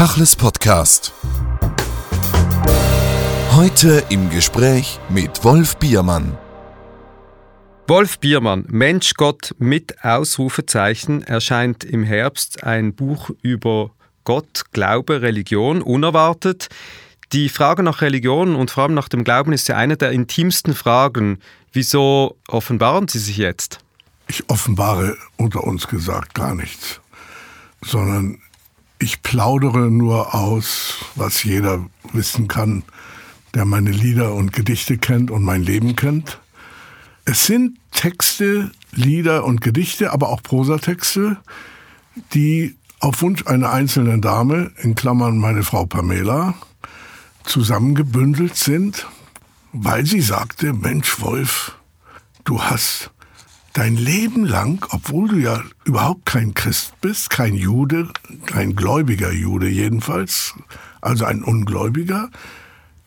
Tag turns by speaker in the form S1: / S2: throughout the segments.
S1: Tachles Podcast. Heute im Gespräch mit Wolf Biermann.
S2: Wolf Biermann, Mensch Gott mit Ausrufezeichen, erscheint im Herbst ein Buch über Gott, Glaube, Religion, unerwartet. Die Frage nach Religion und vor allem nach dem Glauben ist ja eine der intimsten Fragen. Wieso offenbaren Sie sich jetzt?
S3: Ich offenbare unter uns gesagt gar nichts, sondern ich plaudere nur aus, was jeder wissen kann, der meine Lieder und Gedichte kennt und mein Leben kennt. Es sind Texte, Lieder und Gedichte, aber auch Prosatexte, die auf Wunsch einer einzelnen Dame, in Klammern meine Frau Pamela, zusammengebündelt sind, weil sie sagte, Mensch Wolf, du hast dein Leben lang, obwohl du ja überhaupt kein Christ bist, kein Jude, kein gläubiger Jude jedenfalls, also ein Ungläubiger,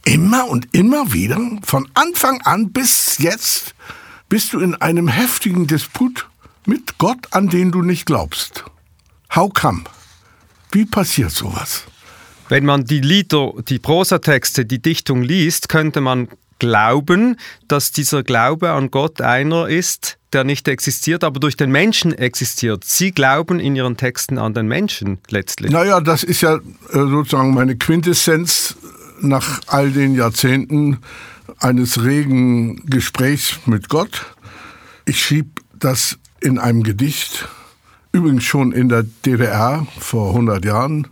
S3: immer und immer wieder, von Anfang an bis jetzt, bist du in einem heftigen Disput mit Gott, an den du nicht glaubst. How come? Wie passiert sowas?
S2: Wenn man die Lieder, die Prosatexte, die Dichtung liest, könnte man glauben, dass dieser Glaube an Gott einer ist, der nicht existiert, aber durch den Menschen existiert. Sie glauben in Ihren Texten an den Menschen letztlich.
S3: Naja, das ist ja äh, sozusagen meine Quintessenz nach all den Jahrzehnten eines regen Gesprächs mit Gott. Ich schrieb das in einem Gedicht, übrigens schon in der DDR vor 100 Jahren.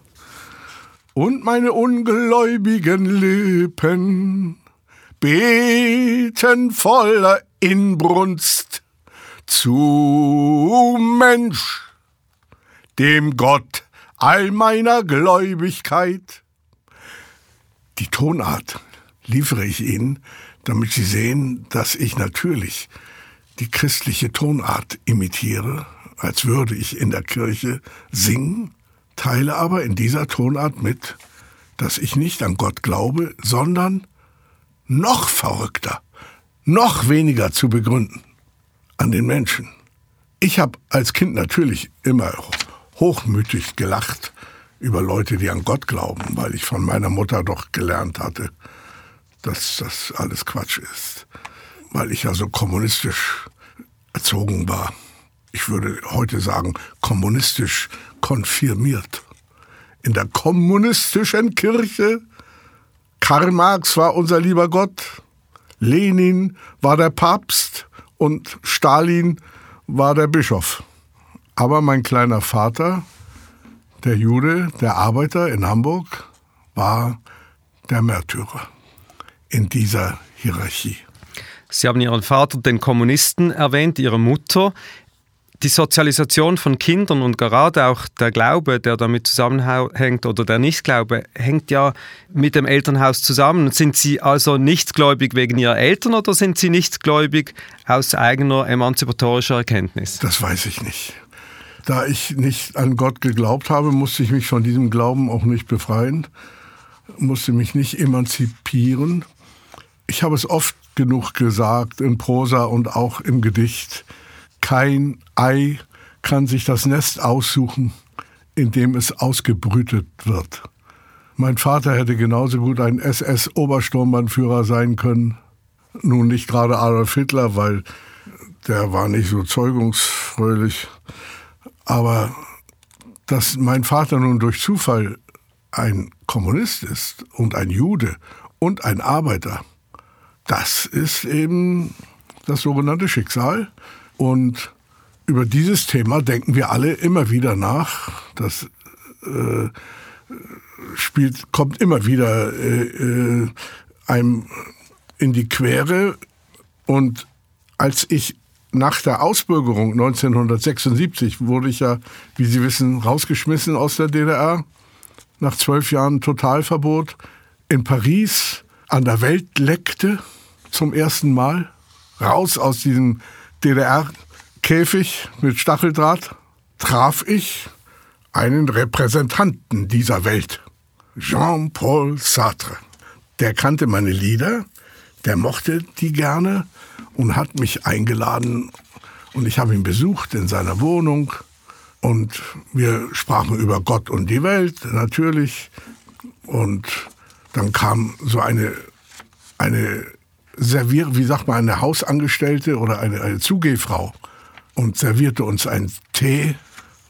S3: Und meine ungläubigen Lippen beten voller Inbrunst zu Mensch, dem Gott all meiner Gläubigkeit. Die Tonart liefere ich Ihnen, damit Sie sehen, dass ich natürlich die christliche Tonart imitiere, als würde ich in der Kirche singen, teile aber in dieser Tonart mit, dass ich nicht an Gott glaube, sondern noch verrückter, noch weniger zu begründen an den Menschen. Ich habe als Kind natürlich immer hochmütig gelacht über Leute, die an Gott glauben, weil ich von meiner Mutter doch gelernt hatte, dass das alles Quatsch ist, weil ich ja so kommunistisch erzogen war. Ich würde heute sagen, kommunistisch konfirmiert. In der kommunistischen Kirche Karl Marx war unser lieber Gott, Lenin war der Papst und Stalin war der Bischof. Aber mein kleiner Vater, der Jude, der Arbeiter in Hamburg, war der Märtyrer in dieser Hierarchie.
S2: Sie haben Ihren Vater, den Kommunisten, erwähnt, Ihre Mutter die Sozialisation von Kindern und gerade auch der Glaube, der damit zusammenhängt oder der Nichtglaube, hängt ja mit dem Elternhaus zusammen. Sind Sie also nichtgläubig wegen Ihrer Eltern oder sind Sie nichtgläubig aus eigener emanzipatorischer Erkenntnis?
S3: Das weiß ich nicht. Da ich nicht an Gott geglaubt habe, musste ich mich von diesem Glauben auch nicht befreien, musste mich nicht emanzipieren. Ich habe es oft genug gesagt in Prosa und auch im Gedicht kein Ei kann sich das Nest aussuchen, in dem es ausgebrütet wird. Mein Vater hätte genauso gut ein SS-Obersturmbannführer sein können. Nun nicht gerade Adolf Hitler, weil der war nicht so zeugungsfröhlich. Aber dass mein Vater nun durch Zufall ein Kommunist ist und ein Jude und ein Arbeiter, das ist eben das sogenannte Schicksal. Und über dieses Thema denken wir alle immer wieder nach. Das äh, spielt, kommt immer wieder äh, äh, einem in die Quere. Und als ich nach der Ausbürgerung 1976 wurde ich ja, wie Sie wissen, rausgeschmissen aus der DDR. Nach zwölf Jahren Totalverbot in Paris an der Welt leckte zum ersten Mal raus aus diesem DDR-Käfig mit Stacheldraht traf ich einen Repräsentanten dieser Welt, Jean-Paul Sartre. Der kannte meine Lieder, der mochte die gerne und hat mich eingeladen und ich habe ihn besucht in seiner Wohnung Und wir sprachen über Gott und die Welt, natürlich. Und dann kam so eine, eine Servier, wie sagt man, eine Hausangestellte oder eine, eine Zugehfrau und servierte uns einen Tee.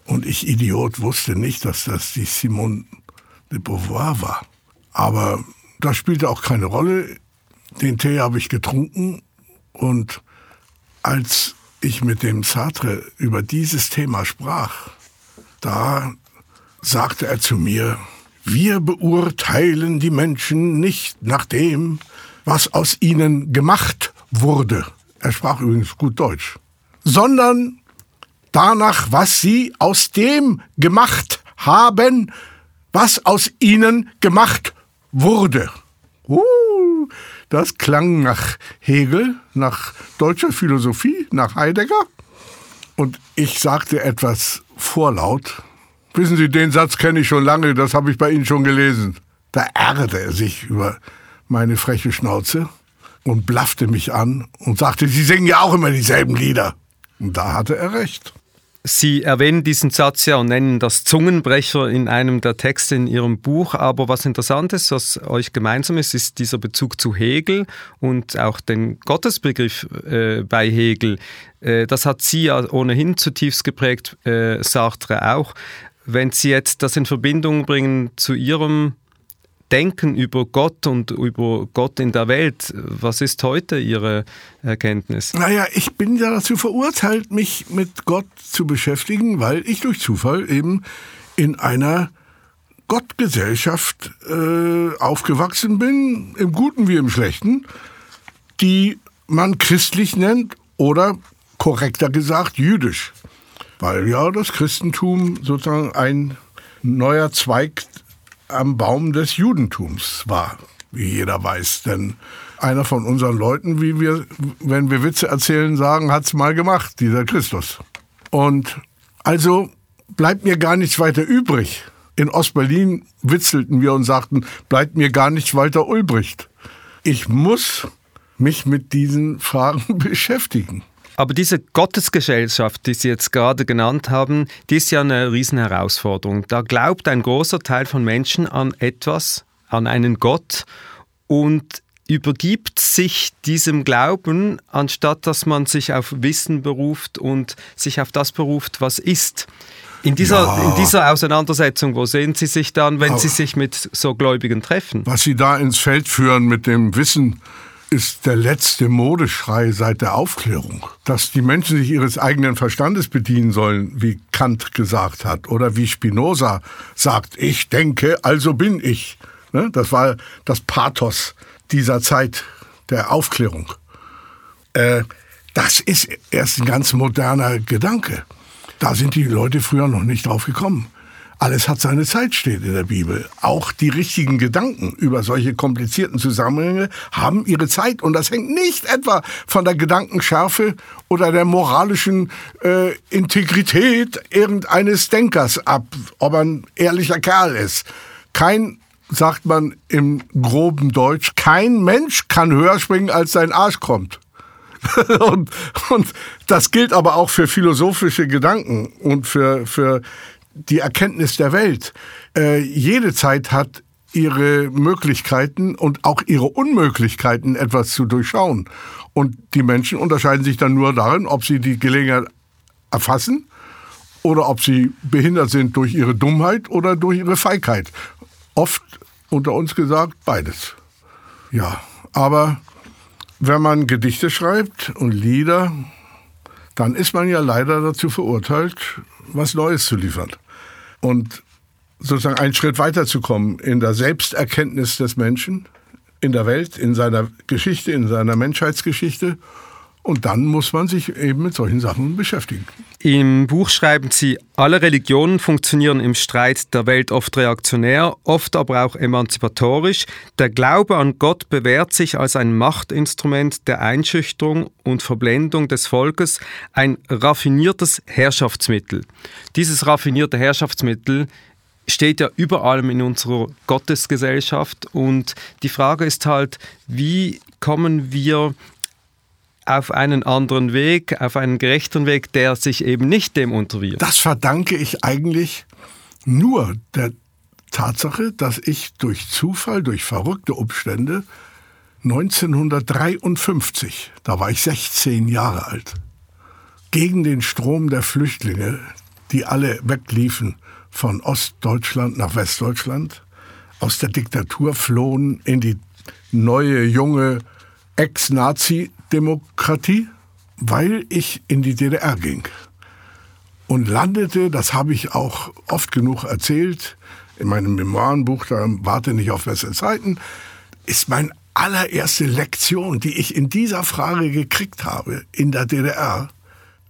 S3: Und ich, Idiot, wusste nicht, dass das die Simone de Beauvoir war. Aber das spielte auch keine Rolle. Den Tee habe ich getrunken und als ich mit dem Sartre über dieses Thema sprach, da sagte er zu mir, wir beurteilen die Menschen nicht nach dem, was aus ihnen gemacht wurde. Er sprach übrigens gut Deutsch. Sondern danach, was sie aus dem gemacht haben, was aus ihnen gemacht wurde. Uh, das klang nach Hegel, nach deutscher Philosophie, nach Heidegger. Und ich sagte etwas vorlaut. Wissen Sie, den Satz kenne ich schon lange, das habe ich bei Ihnen schon gelesen. Da ärgerte er sich über meine freche Schnauze und blaffte mich an und sagte, Sie singen ja auch immer dieselben Lieder. Und da hatte er recht.
S2: Sie erwähnen diesen Satz ja und nennen das Zungenbrecher in einem der Texte in Ihrem Buch. Aber was interessant ist, was euch gemeinsam ist, ist dieser Bezug zu Hegel und auch den Gottesbegriff äh, bei Hegel. Äh, das hat Sie ja ohnehin zutiefst geprägt, äh, Sartre auch. Wenn Sie jetzt das in Verbindung bringen zu Ihrem Denken über Gott und über Gott in der Welt. Was ist heute Ihre Erkenntnis?
S3: Naja, ich bin ja dazu verurteilt, mich mit Gott zu beschäftigen, weil ich durch Zufall eben in einer Gottgesellschaft äh, aufgewachsen bin, im Guten wie im Schlechten, die man christlich nennt oder korrekter gesagt jüdisch. Weil ja das Christentum sozusagen ein neuer Zweig am Baum des Judentums war, wie jeder weiß. Denn einer von unseren Leuten, wie wir, wenn wir Witze erzählen, sagen, hat's mal gemacht, dieser Christus. Und also bleibt mir gar nichts weiter übrig. In Ostberlin witzelten wir und sagten, bleibt mir gar nichts weiter Ulbricht. Ich muss mich mit diesen Fragen beschäftigen.
S2: Aber diese Gottesgesellschaft, die Sie jetzt gerade genannt haben, die ist ja eine Riesenherausforderung. Da glaubt ein großer Teil von Menschen an etwas, an einen Gott und übergibt sich diesem Glauben, anstatt dass man sich auf Wissen beruft und sich auf das beruft, was ist. In dieser, ja. in dieser Auseinandersetzung, wo sehen Sie sich dann, wenn Aber Sie sich mit so Gläubigen treffen?
S3: Was Sie da ins Feld führen mit dem Wissen, ist der letzte Modeschrei seit der Aufklärung. Dass die Menschen sich ihres eigenen Verstandes bedienen sollen, wie Kant gesagt hat, oder wie Spinoza sagt, ich denke, also bin ich. Ne? Das war das Pathos dieser Zeit der Aufklärung. Äh, das ist erst ein ganz moderner Gedanke. Da sind die Leute früher noch nicht drauf gekommen. Alles hat seine Zeit, steht in der Bibel. Auch die richtigen Gedanken über solche komplizierten Zusammenhänge haben ihre Zeit. Und das hängt nicht etwa von der Gedankenschärfe oder der moralischen äh, Integrität irgendeines Denkers ab, ob er ein ehrlicher Kerl ist. Kein sagt man im groben Deutsch, kein Mensch kann höher springen, als sein Arsch kommt. und, und das gilt aber auch für philosophische Gedanken und für, für die Erkenntnis der Welt. Äh, jede Zeit hat ihre Möglichkeiten und auch ihre Unmöglichkeiten, etwas zu durchschauen. Und die Menschen unterscheiden sich dann nur darin, ob sie die Gelegenheit erfassen oder ob sie behindert sind durch ihre Dummheit oder durch ihre Feigheit. Oft unter uns gesagt beides. Ja, aber wenn man Gedichte schreibt und Lieder, dann ist man ja leider dazu verurteilt, was Neues zu liefern. Und sozusagen einen Schritt weiterzukommen in der Selbsterkenntnis des Menschen, in der Welt, in seiner Geschichte, in seiner Menschheitsgeschichte. Und dann muss man sich eben mit solchen Sachen beschäftigen.
S2: Im Buch schreiben Sie, alle Religionen funktionieren im Streit der Welt oft reaktionär, oft aber auch emanzipatorisch. Der Glaube an Gott bewährt sich als ein Machtinstrument der Einschüchterung und Verblendung des Volkes, ein raffiniertes Herrschaftsmittel. Dieses raffinierte Herrschaftsmittel steht ja über allem in unserer Gottesgesellschaft und die Frage ist halt, wie kommen wir auf einen anderen Weg, auf einen gerechteren Weg, der sich eben nicht dem unterwirft.
S3: Das verdanke ich eigentlich nur der Tatsache, dass ich durch Zufall, durch verrückte Umstände 1953, da war ich 16 Jahre alt, gegen den Strom der Flüchtlinge, die alle wegliefen von Ostdeutschland nach Westdeutschland, aus der Diktatur flohen in die neue, junge Ex-Nazi-Demokratie, weil ich in die DDR ging und landete, das habe ich auch oft genug erzählt, in meinem Memoirenbuch, da warte nicht auf bessere Zeiten, ist meine allererste Lektion, die ich in dieser Frage gekriegt habe, in der DDR,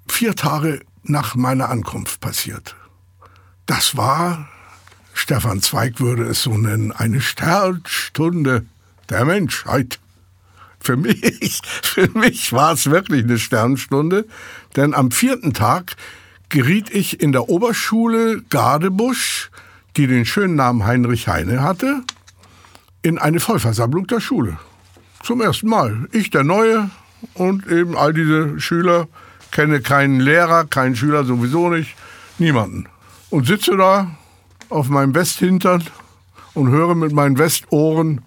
S3: vier Tage nach meiner Ankunft passiert. Das war, Stefan Zweig würde es so nennen, eine Sternstunde der Menschheit. Für mich, für mich war es wirklich eine Sternstunde, denn am vierten Tag geriet ich in der Oberschule Gardebusch die den schönen Namen Heinrich Heine hatte, in eine Vollversammlung der Schule. Zum ersten Mal. Ich, der Neue und eben all diese Schüler, kenne keinen Lehrer, keinen Schüler sowieso nicht, niemanden. Und sitze da auf meinem Westhintern und höre mit meinen Westohren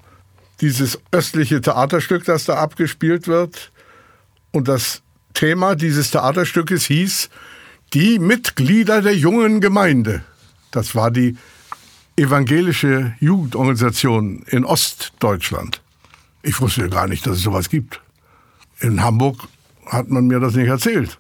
S3: dieses östliche Theaterstück, das da abgespielt wird. Und das Thema dieses Theaterstückes hieß Die Mitglieder der jungen Gemeinde. Das war die evangelische Jugendorganisation in Ostdeutschland. Ich wusste gar nicht, dass es sowas gibt. In Hamburg hat man mir das nicht erzählt.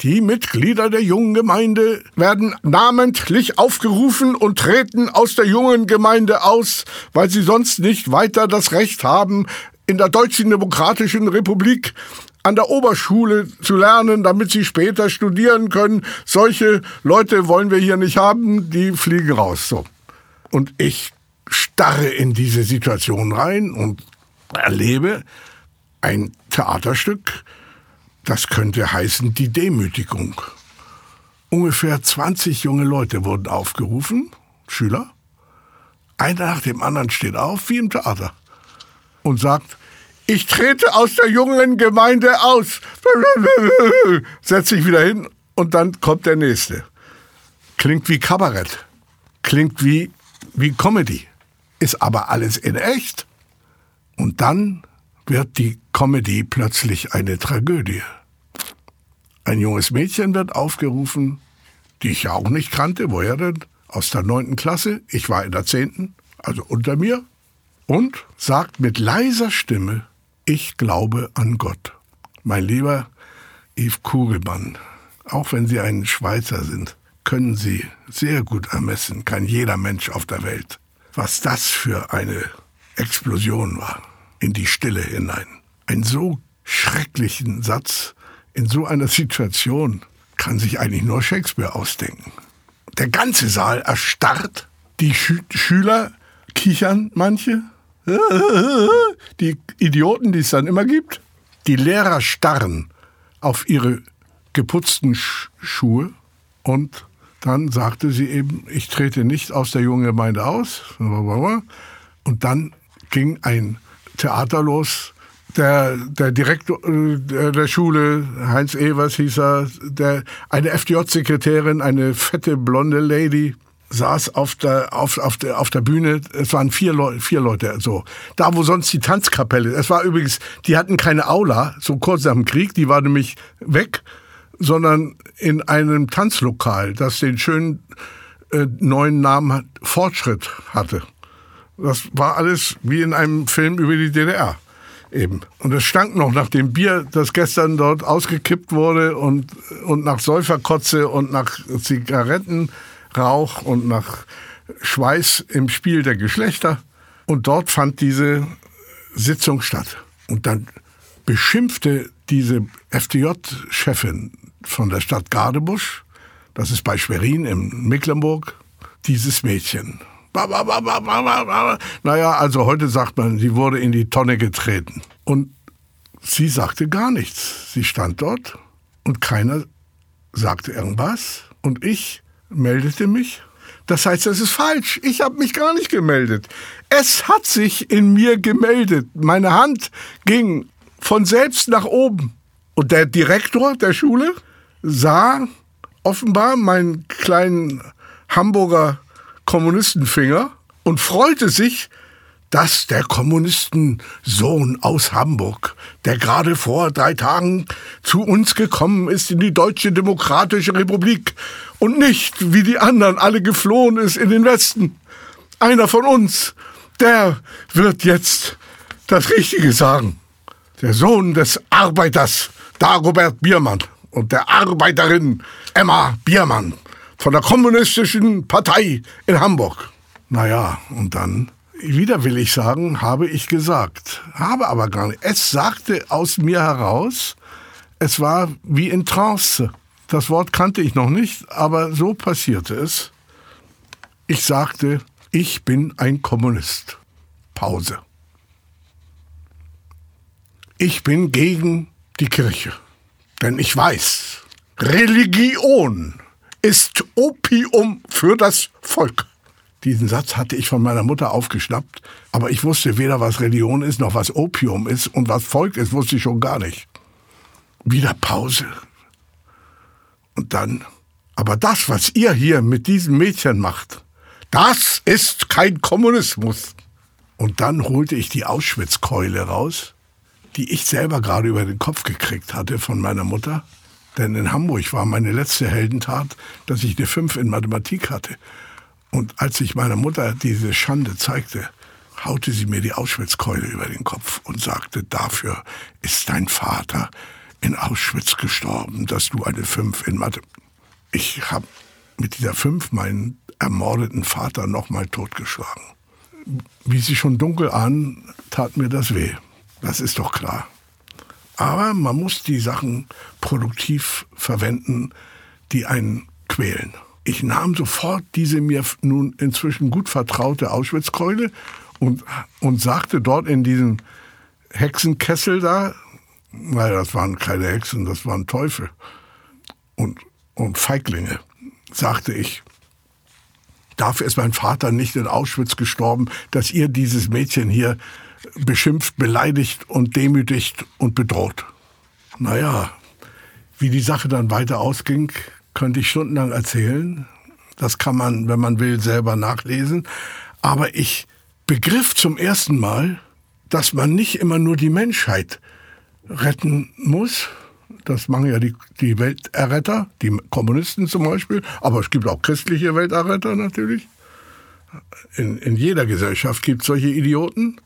S3: Die Mitglieder der jungen Gemeinde werden namentlich aufgerufen und treten aus der jungen Gemeinde aus, weil sie sonst nicht weiter das Recht haben, in der Deutschen Demokratischen Republik an der Oberschule zu lernen, damit sie später studieren können. Solche Leute wollen wir hier nicht haben, die fliegen raus. So. Und ich starre in diese Situation rein und erlebe ein Theaterstück, das könnte heißen die Demütigung. Ungefähr 20 junge Leute wurden aufgerufen, Schüler. Einer nach dem anderen steht auf, wie im Theater, und sagt, ich trete aus der jungen Gemeinde aus. Setzt sich wieder hin und dann kommt der nächste. Klingt wie Kabarett. Klingt wie wie Comedy. Ist aber alles in echt. Und dann wird die Comedy plötzlich eine Tragödie. Ein junges Mädchen wird aufgerufen, die ich ja auch nicht kannte. Woher denn? Aus der neunten Klasse. Ich war in der zehnten, also unter mir. Und sagt mit leiser Stimme, ich glaube an Gott. Mein lieber Yves Kugelmann, auch wenn Sie ein Schweizer sind, können Sie sehr gut ermessen, kann jeder Mensch auf der Welt, was das für eine Explosion war in die Stille hinein. Ein so schrecklichen Satz in so einer Situation kann sich eigentlich nur Shakespeare ausdenken. Der ganze Saal erstarrt, die Schü Schüler kichern manche, die Idioten, die es dann immer gibt, die Lehrer starren auf ihre geputzten Sch Schuhe und dann sagte sie eben, ich trete nicht aus der jungen Gemeinde aus. Und dann ging ein Theater los. Der, der Direktor äh, der Schule, Heinz Evers hieß er, der, eine FDJ-Sekretärin, eine fette blonde Lady, saß auf der, auf, auf, der, auf der Bühne. Es waren vier, Leute, vier Leute, so. Da, wo sonst die Tanzkapelle, es war übrigens, die hatten keine Aula, so kurz nach dem Krieg, die war nämlich weg sondern in einem Tanzlokal, das den schönen äh, neuen Namen Fortschritt hatte. Das war alles wie in einem Film über die DDR eben. Und es stank noch nach dem Bier, das gestern dort ausgekippt wurde und, und nach Säuferkotze und nach Zigarettenrauch und nach Schweiß im Spiel der Geschlechter. Und dort fand diese Sitzung statt. Und dann beschimpfte diese FDJ-Chefin von der Stadt Gardebusch, das ist bei Schwerin in Mecklenburg, dieses Mädchen. Naja, also heute sagt man, sie wurde in die Tonne getreten. Und sie sagte gar nichts. Sie stand dort und keiner sagte irgendwas. Und ich meldete mich. Das heißt, das ist falsch. Ich habe mich gar nicht gemeldet. Es hat sich in mir gemeldet. Meine Hand ging von selbst nach oben. Und der Direktor der Schule sah offenbar meinen kleinen Hamburger Kommunistenfinger und freute sich, dass der Kommunistensohn aus Hamburg, der gerade vor drei Tagen zu uns gekommen ist in die Deutsche Demokratische Republik und nicht, wie die anderen alle geflohen ist in den Westen. Einer von uns, der wird jetzt das Richtige sagen. Der Sohn des Arbeiters, Dagobert Biermann, und der Arbeiterin Emma Biermann von der Kommunistischen Partei in Hamburg. Naja, und dann wieder will ich sagen, habe ich gesagt. Habe aber gar nicht. Es sagte aus mir heraus, es war wie in Trance. Das Wort kannte ich noch nicht, aber so passierte es. Ich sagte, ich bin ein Kommunist. Pause. Ich bin gegen die Kirche. Denn ich weiß, Religion ist Opium für das Volk. Diesen Satz hatte ich von meiner Mutter aufgeschnappt, aber ich wusste weder, was Religion ist, noch was Opium ist und was Volk ist, wusste ich schon gar nicht. Wieder Pause. Und dann, aber das, was ihr hier mit diesem Mädchen macht, das ist kein Kommunismus. Und dann holte ich die Auschwitzkeule raus, die ich selber gerade über den Kopf gekriegt hatte von meiner Mutter. Denn in Hamburg war meine letzte Heldentat, dass ich eine 5 in Mathematik hatte. Und als ich meiner Mutter diese Schande zeigte, haute sie mir die Auschwitzkeule über den Kopf und sagte, dafür ist dein Vater in Auschwitz gestorben, dass du eine Fünf in Mathe. Ich habe mit dieser Fünf meinen ermordeten Vater nochmal totgeschlagen. Wie Sie schon dunkel ahnen, tat mir das weh. Das ist doch klar. Aber man muss die Sachen produktiv verwenden, die einen quälen. Ich nahm sofort diese mir nun inzwischen gut vertraute Auschwitzkeule und, und sagte dort in diesem Hexenkessel da, naja, das waren keine Hexen, das waren Teufel und, und Feiglinge, sagte ich, dafür ist mein Vater nicht in Auschwitz gestorben, dass ihr dieses Mädchen hier beschimpft, beleidigt und demütigt und bedroht. Naja, wie die Sache dann weiter ausging, könnte ich stundenlang erzählen. Das kann man, wenn man will, selber nachlesen. Aber ich begriff zum ersten Mal, dass man nicht immer nur die Menschheit retten muss. Das machen ja die, die Welterretter, die Kommunisten zum Beispiel. Aber es gibt auch christliche Welterretter natürlich. In, in jeder Gesellschaft gibt es solche Idioten,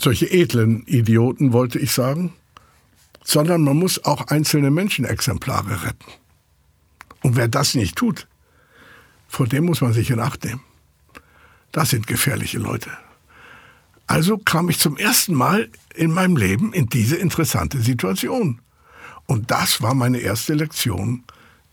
S3: solche edlen Idioten, wollte ich sagen. Sondern man muss auch einzelne Menschenexemplare retten. Und wer das nicht tut, vor dem muss man sich in Acht nehmen. Das sind gefährliche Leute. Also kam ich zum ersten Mal in meinem Leben in diese interessante Situation. Und das war meine erste Lektion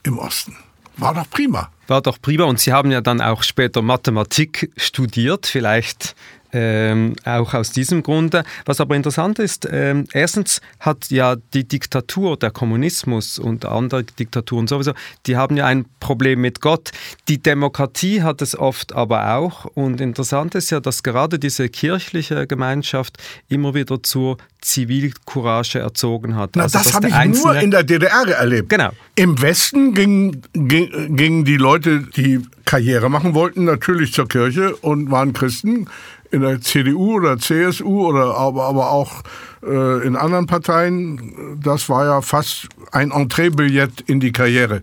S3: im Osten. War doch prima.
S2: War doch prima. Und Sie haben ja dann auch später Mathematik studiert. Vielleicht ähm, auch aus diesem Grunde. Was aber interessant ist, ähm, erstens hat ja die Diktatur, der Kommunismus und andere Diktaturen sowieso, die haben ja ein Problem mit Gott. Die Demokratie hat es oft aber auch. Und interessant ist ja, dass gerade diese kirchliche Gemeinschaft immer wieder zur Zivilcourage erzogen hat.
S3: Na, also, das habe ich Einzelne nur in der DDR erlebt.
S2: Genau.
S3: Im Westen gingen, gingen die Leute, die Karriere machen wollten, natürlich zur Kirche und waren Christen in der CDU oder CSU oder aber, aber auch äh, in anderen Parteien, das war ja fast ein Entreebillett in die Karriere.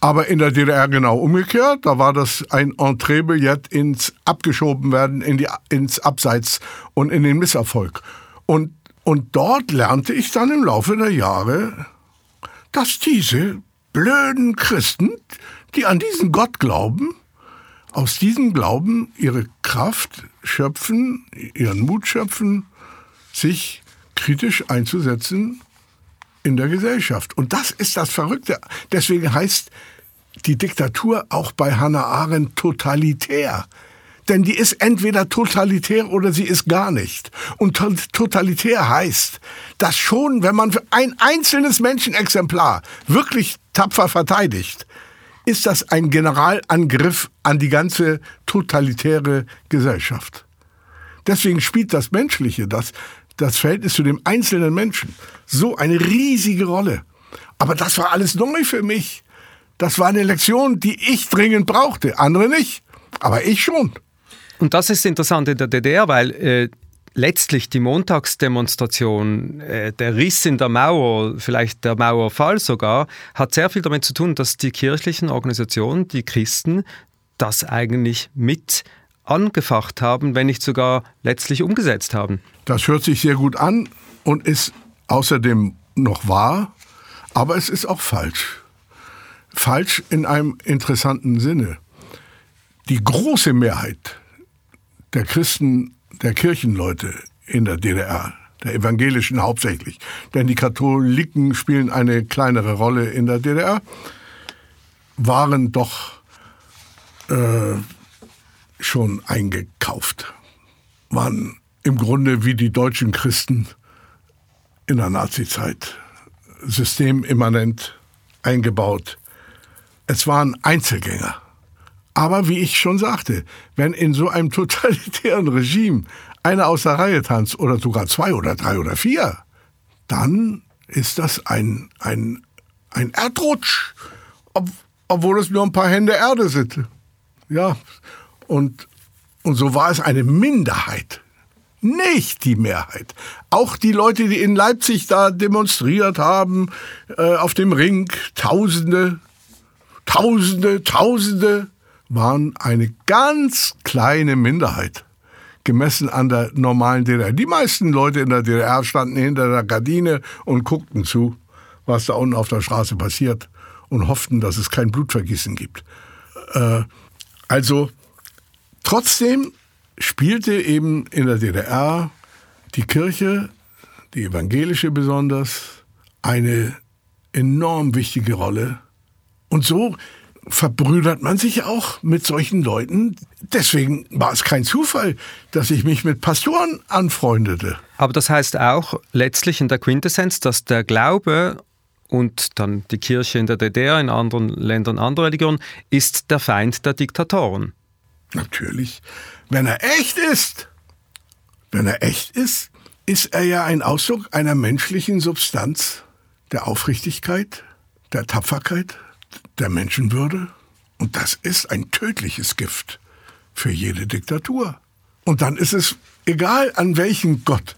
S3: Aber in der DDR genau umgekehrt, da war das ein Entreebillett ins abgeschoben werden, in die, ins Abseits und in den Misserfolg. Und, und dort lernte ich dann im Laufe der Jahre, dass diese blöden Christen, die an diesen Gott glauben, aus diesem Glauben ihre Kraft schöpfen, ihren Mut schöpfen, sich kritisch einzusetzen in der Gesellschaft. Und das ist das Verrückte. Deswegen heißt die Diktatur auch bei Hannah Arendt totalitär. Denn die ist entweder totalitär oder sie ist gar nicht. Und totalitär heißt, dass schon, wenn man ein einzelnes Menschenexemplar wirklich tapfer verteidigt, ist das ein Generalangriff an die ganze totalitäre Gesellschaft. Deswegen spielt das Menschliche, das, das Verhältnis zu dem einzelnen Menschen. So eine riesige Rolle. Aber das war alles neu für mich. Das war eine Lektion, die ich dringend brauchte, andere nicht, aber ich schon.
S2: Und das ist interessant in der DDR, weil äh, letztlich die Montagsdemonstration, äh, der Riss in der Mauer, vielleicht der Mauerfall sogar, hat sehr viel damit zu tun, dass die kirchlichen Organisationen, die Christen, das eigentlich mit angefacht haben, wenn nicht sogar letztlich umgesetzt haben.
S3: Das hört sich sehr gut an und ist außerdem noch wahr, aber es ist auch falsch. Falsch in einem interessanten Sinne. Die große Mehrheit der Christen, der Kirchenleute in der DDR, der evangelischen hauptsächlich, denn die Katholiken spielen eine kleinere Rolle in der DDR, waren doch äh, schon eingekauft, waren im Grunde wie die deutschen Christen in der Nazizeit systemimmanent eingebaut. Es waren Einzelgänger. Aber wie ich schon sagte, wenn in so einem totalitären Regime einer aus der Reihe tanzt oder sogar zwei oder drei oder vier, dann ist das ein, ein, ein Erdrutsch, ob, obwohl es nur ein paar Hände Erde sind. Ja, und, und so war es eine Minderheit, nicht die Mehrheit. Auch die Leute, die in Leipzig da demonstriert haben, äh, auf dem Ring, Tausende, Tausende, Tausende, waren eine ganz kleine Minderheit, gemessen an der normalen DDR. Die meisten Leute in der DDR standen hinter der Gardine und guckten zu, was da unten auf der Straße passiert und hofften, dass es kein Blutvergießen gibt. Äh, also trotzdem spielte eben in der DDR die Kirche, die evangelische besonders, eine enorm wichtige Rolle. Und so verbrüdert man sich auch mit solchen Leuten. Deswegen war es kein Zufall, dass ich mich mit Pastoren anfreundete.
S2: Aber das heißt auch letztlich in der Quintessenz, dass der Glaube und dann die Kirche in der DDR, in anderen Ländern andere Religionen, ist der Feind der Diktatoren.
S3: Natürlich. Wenn er echt ist, wenn er echt ist, ist er ja ein Ausdruck einer menschlichen Substanz, der Aufrichtigkeit, der Tapferkeit, der Menschenwürde. Und das ist ein tödliches Gift für jede Diktatur. Und dann ist es egal, an welchen Gott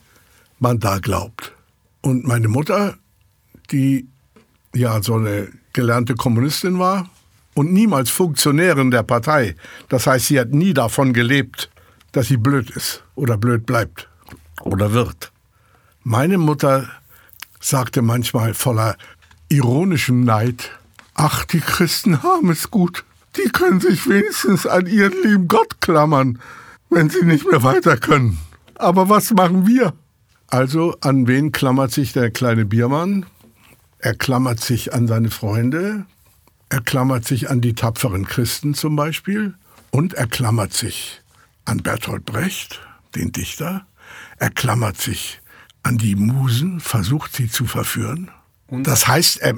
S3: man da glaubt. Und meine Mutter, die ja so eine gelernte Kommunistin war und niemals Funktionärin der Partei, das heißt, sie hat nie davon gelebt, dass sie blöd ist oder blöd bleibt oder wird. Meine Mutter sagte manchmal voller ironischem Neid, Ach, die Christen haben es gut. Die können sich wenigstens an ihren lieben Gott klammern, wenn sie nicht mehr weiter können. Aber was machen wir? Also, an wen klammert sich der kleine Biermann? Er klammert sich an seine Freunde, er klammert sich an die tapferen Christen zum Beispiel und er klammert sich an Bertolt Brecht, den Dichter. Er klammert sich an die Musen, versucht sie zu verführen. Das heißt, er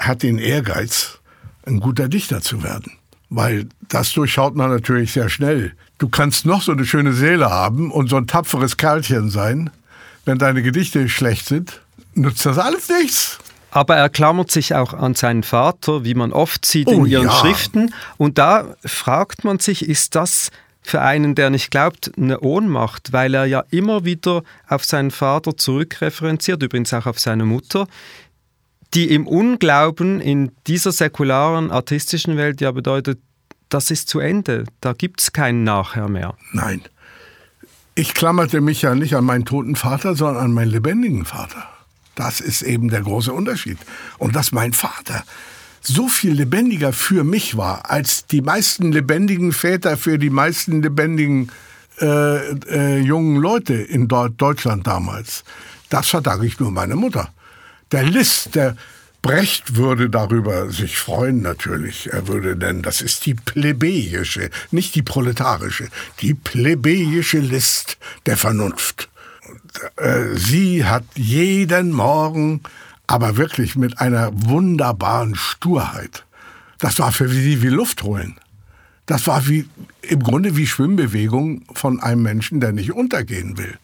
S3: hat den Ehrgeiz, ein guter Dichter zu werden. Weil das durchschaut man natürlich sehr schnell. Du kannst noch so eine schöne Seele haben und so ein tapferes Kerlchen sein. Wenn deine Gedichte schlecht sind, nützt das alles nichts.
S2: Aber er klammert sich auch an seinen Vater, wie man oft sieht oh, in ihren ja. Schriften. Und da fragt man sich, ist das für einen, der nicht glaubt, eine Ohnmacht, weil er ja immer wieder auf seinen Vater zurückreferenziert, übrigens auch auf seine Mutter die im Unglauben in dieser säkularen, artistischen Welt ja bedeutet, das ist zu Ende, da gibt es kein Nachher mehr.
S3: Nein. Ich klammerte mich ja nicht an meinen toten Vater, sondern an meinen lebendigen Vater. Das ist eben der große Unterschied. Und dass mein Vater so viel lebendiger für mich war, als die meisten lebendigen Väter für die meisten lebendigen äh, äh, jungen Leute in Deutschland damals, das verdanke ich nur meiner Mutter der List, der Brecht würde darüber sich freuen natürlich. Er würde nennen, das ist die plebejische, nicht die proletarische, die plebejische List der Vernunft. Äh, sie hat jeden Morgen, aber wirklich mit einer wunderbaren Sturheit. Das war für sie wie Luft holen. Das war wie, im Grunde wie Schwimmbewegung von einem Menschen, der nicht untergehen will.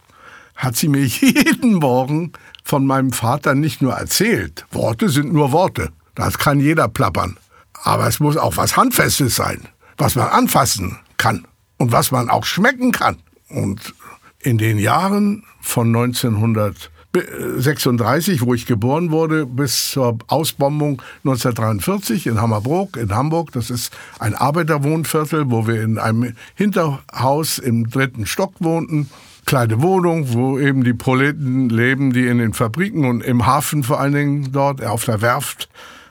S3: Hat sie mir jeden Morgen von meinem Vater nicht nur erzählt. Worte sind nur Worte. Das kann jeder plappern. Aber es muss auch was Handfestes sein, was man anfassen kann und was man auch schmecken kann. Und in den Jahren von 1936, wo ich geboren wurde, bis zur Ausbombung 1943 in Hammerbrook in Hamburg, das ist ein Arbeiterwohnviertel, wo wir in einem Hinterhaus im dritten Stock wohnten, kleine Wohnung, wo eben die Proleten leben, die in den Fabriken und im Hafen vor allen Dingen dort auf der Werft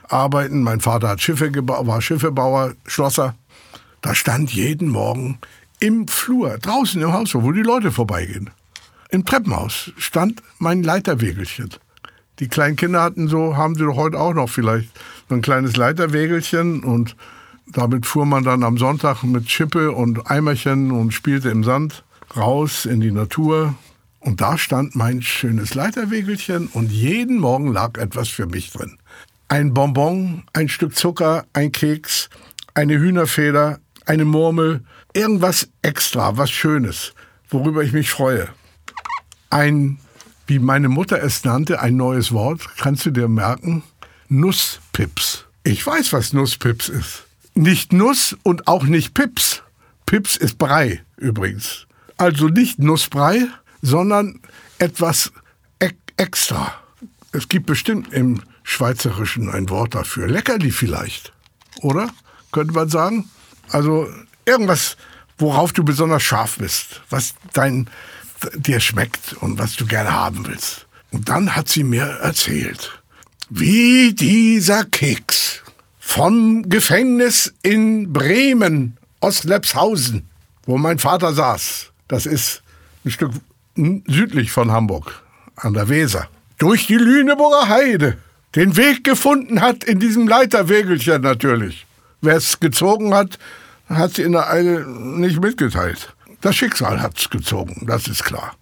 S3: arbeiten. Mein Vater hat Schiffe war Schiffebauer, Schlosser. Da stand jeden Morgen im Flur, draußen im Haus, wo die Leute vorbeigehen, im Treppenhaus, stand mein Leiterwägelchen. Die kleinen Kinder hatten so, haben sie doch heute auch noch vielleicht, so ein kleines Leiterwägelchen und damit fuhr man dann am Sonntag mit Schippe und Eimerchen und spielte im Sand raus in die Natur. Und da stand mein schönes Leiterwägelchen und jeden Morgen lag etwas für mich drin. Ein Bonbon, ein Stück Zucker, ein Keks, eine Hühnerfeder, eine Murmel, irgendwas extra, was Schönes, worüber ich mich freue. Ein, wie meine Mutter es nannte, ein neues Wort, kannst du dir merken? Nusspips. Ich weiß, was Nusspips ist. Nicht Nuss und auch nicht Pips. Pips ist Brei übrigens. Also nicht Nussbrei, sondern etwas extra. Es gibt bestimmt im Schweizerischen ein Wort dafür. Leckerli vielleicht, oder? Könnte man sagen. Also irgendwas, worauf du besonders scharf bist, was dein, dir schmeckt und was du gerne haben willst. Und dann hat sie mir erzählt, wie dieser Keks vom Gefängnis in Bremen, Ostlepshausen, wo mein Vater saß, das ist ein Stück südlich von Hamburg, an der Weser, durch die Lüneburger Heide den Weg gefunden hat in diesem Leiterwägelchen natürlich. Wer es gezogen hat, hat sie in der Eile nicht mitgeteilt. Das Schicksal hat es gezogen, das ist klar.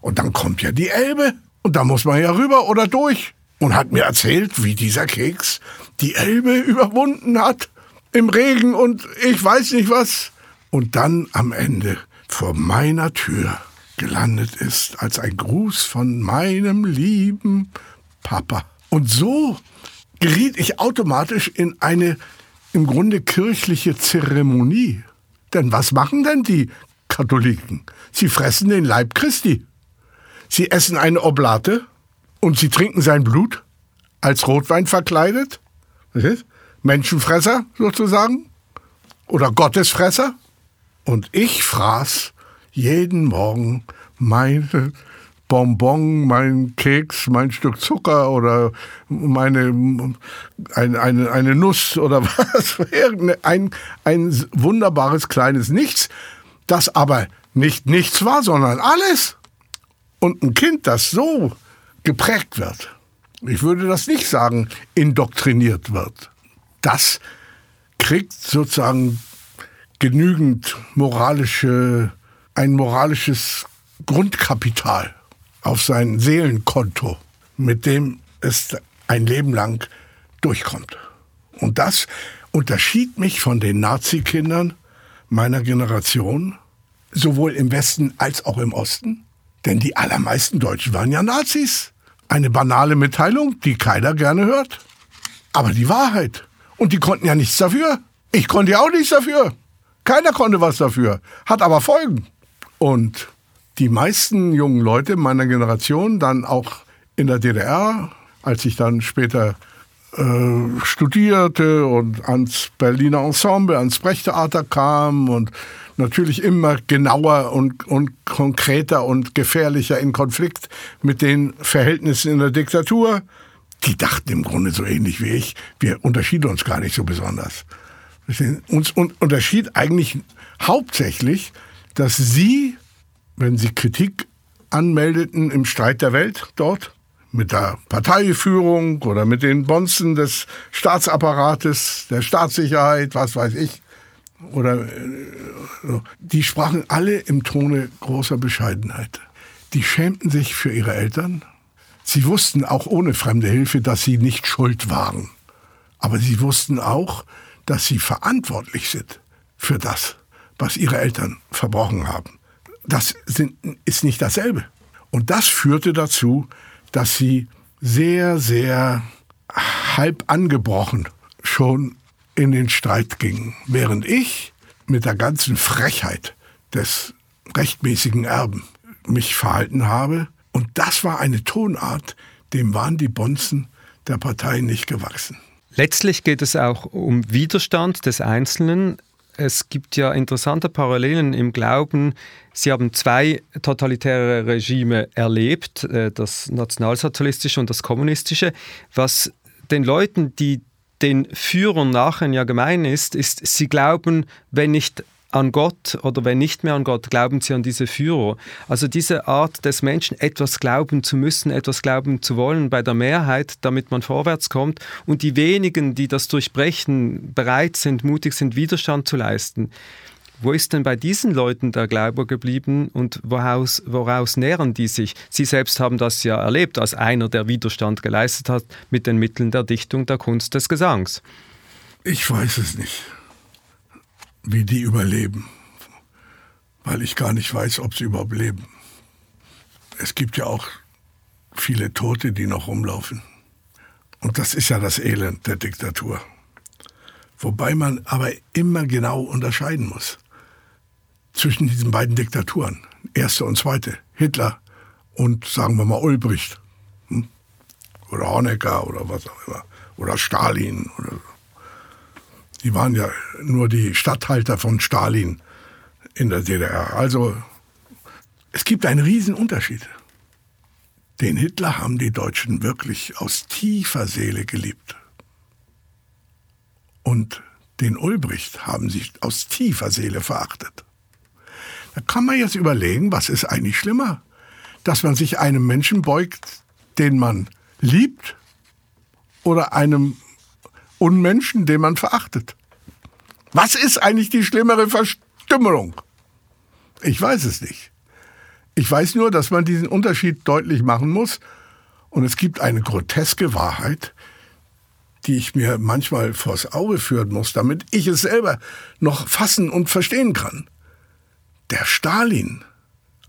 S3: Und dann kommt ja die Elbe und da muss man ja rüber oder durch. Und hat mir erzählt, wie dieser Keks die Elbe überwunden hat im Regen und ich weiß nicht was. Und dann am Ende vor meiner Tür gelandet ist als ein Gruß von meinem lieben Papa. Und so geriet ich automatisch in eine im Grunde kirchliche Zeremonie. Denn was machen denn die Katholiken? Sie fressen den Leib Christi. Sie essen eine Oblate und sie trinken sein Blut als Rotwein verkleidet. Menschenfresser sozusagen oder Gottesfresser. Und ich fraß jeden Morgen meine Bonbon, mein Keks, mein Stück Zucker oder meine eine, eine, eine Nuss oder was, ein, ein wunderbares kleines Nichts, das aber nicht nichts war, sondern alles. Und ein Kind, das so geprägt wird, ich würde das nicht sagen, indoktriniert wird, das kriegt sozusagen genügend moralische, ein moralisches Grundkapital auf sein Seelenkonto, mit dem es ein Leben lang durchkommt. Und das unterschied mich von den Nazi-Kindern meiner Generation, sowohl im Westen als auch im Osten. Denn die allermeisten Deutschen waren ja Nazis. Eine banale Mitteilung, die keiner gerne hört. Aber die Wahrheit. Und die konnten ja nichts dafür. Ich konnte ja auch nichts dafür. Keiner konnte was dafür. Hat aber Folgen. Und die meisten jungen Leute meiner Generation, dann auch in der DDR, als ich dann später äh, studierte und ans Berliner Ensemble, ans Brechtheater kam und natürlich immer genauer und, und konkreter und gefährlicher in Konflikt mit den Verhältnissen in der Diktatur. Die dachten im Grunde so ähnlich wie ich. Wir unterschieden uns gar nicht so besonders. Uns unterschied eigentlich hauptsächlich, dass sie wenn Sie Kritik anmeldeten im Streit der Welt dort, mit der Parteiführung oder mit den Bonzen des Staatsapparates, der Staatssicherheit, was weiß ich, oder äh, die sprachen alle im Tone großer Bescheidenheit. Die schämten sich für ihre Eltern. Sie wussten auch ohne fremde Hilfe, dass sie nicht schuld waren. Aber sie wussten auch, dass sie verantwortlich sind für das, was ihre Eltern verbrochen haben das sind, ist nicht dasselbe. Und das führte dazu, dass sie sehr, sehr halb angebrochen schon in den Streit gingen, während ich mit der ganzen Frechheit des rechtmäßigen Erben mich verhalten habe. Und das war eine Tonart, dem waren die Bonzen der Partei nicht gewachsen.
S2: Letztlich geht es auch um Widerstand des Einzelnen. Es gibt ja interessante Parallelen im Glauben. Sie haben zwei totalitäre Regime erlebt, äh, das nationalsozialistische und das kommunistische. Was den Leuten, die den Führern nachher ja gemein ist, ist, sie glauben, wenn nicht an Gott oder wenn nicht mehr an Gott, glauben sie an diese Führer. Also diese Art des Menschen, etwas glauben zu müssen, etwas glauben zu wollen bei der Mehrheit, damit man vorwärts kommt. Und die wenigen, die das durchbrechen, bereit sind, mutig sind, Widerstand zu leisten. Wo ist denn bei diesen Leuten der Glaube geblieben und woraus, woraus nähren die sich? Sie selbst haben das ja erlebt als einer, der Widerstand geleistet hat mit den Mitteln der Dichtung, der Kunst des Gesangs.
S3: Ich weiß es nicht, wie die überleben, weil ich gar nicht weiß, ob sie überhaupt leben. Es gibt ja auch viele Tote, die noch rumlaufen. Und das ist ja das Elend der Diktatur. Wobei man aber immer genau unterscheiden muss zwischen diesen beiden Diktaturen, erste und zweite, Hitler und sagen wir mal Ulbricht hm? oder Honecker oder was auch immer oder Stalin oder die waren ja nur die Statthalter von Stalin in der DDR. Also es gibt einen riesen Unterschied. Den Hitler haben die Deutschen wirklich aus tiefer Seele geliebt. Und den Ulbricht haben sie aus tiefer Seele verachtet. Da kann man jetzt überlegen, was ist eigentlich schlimmer? Dass man sich einem Menschen beugt, den man liebt, oder einem Unmenschen, den man verachtet. Was ist eigentlich die schlimmere Verstümmelung? Ich weiß es nicht. Ich weiß nur, dass man diesen Unterschied deutlich machen muss. Und es gibt eine groteske Wahrheit, die ich mir manchmal vors Auge führen muss, damit ich es selber noch fassen und verstehen kann. Der Stalin,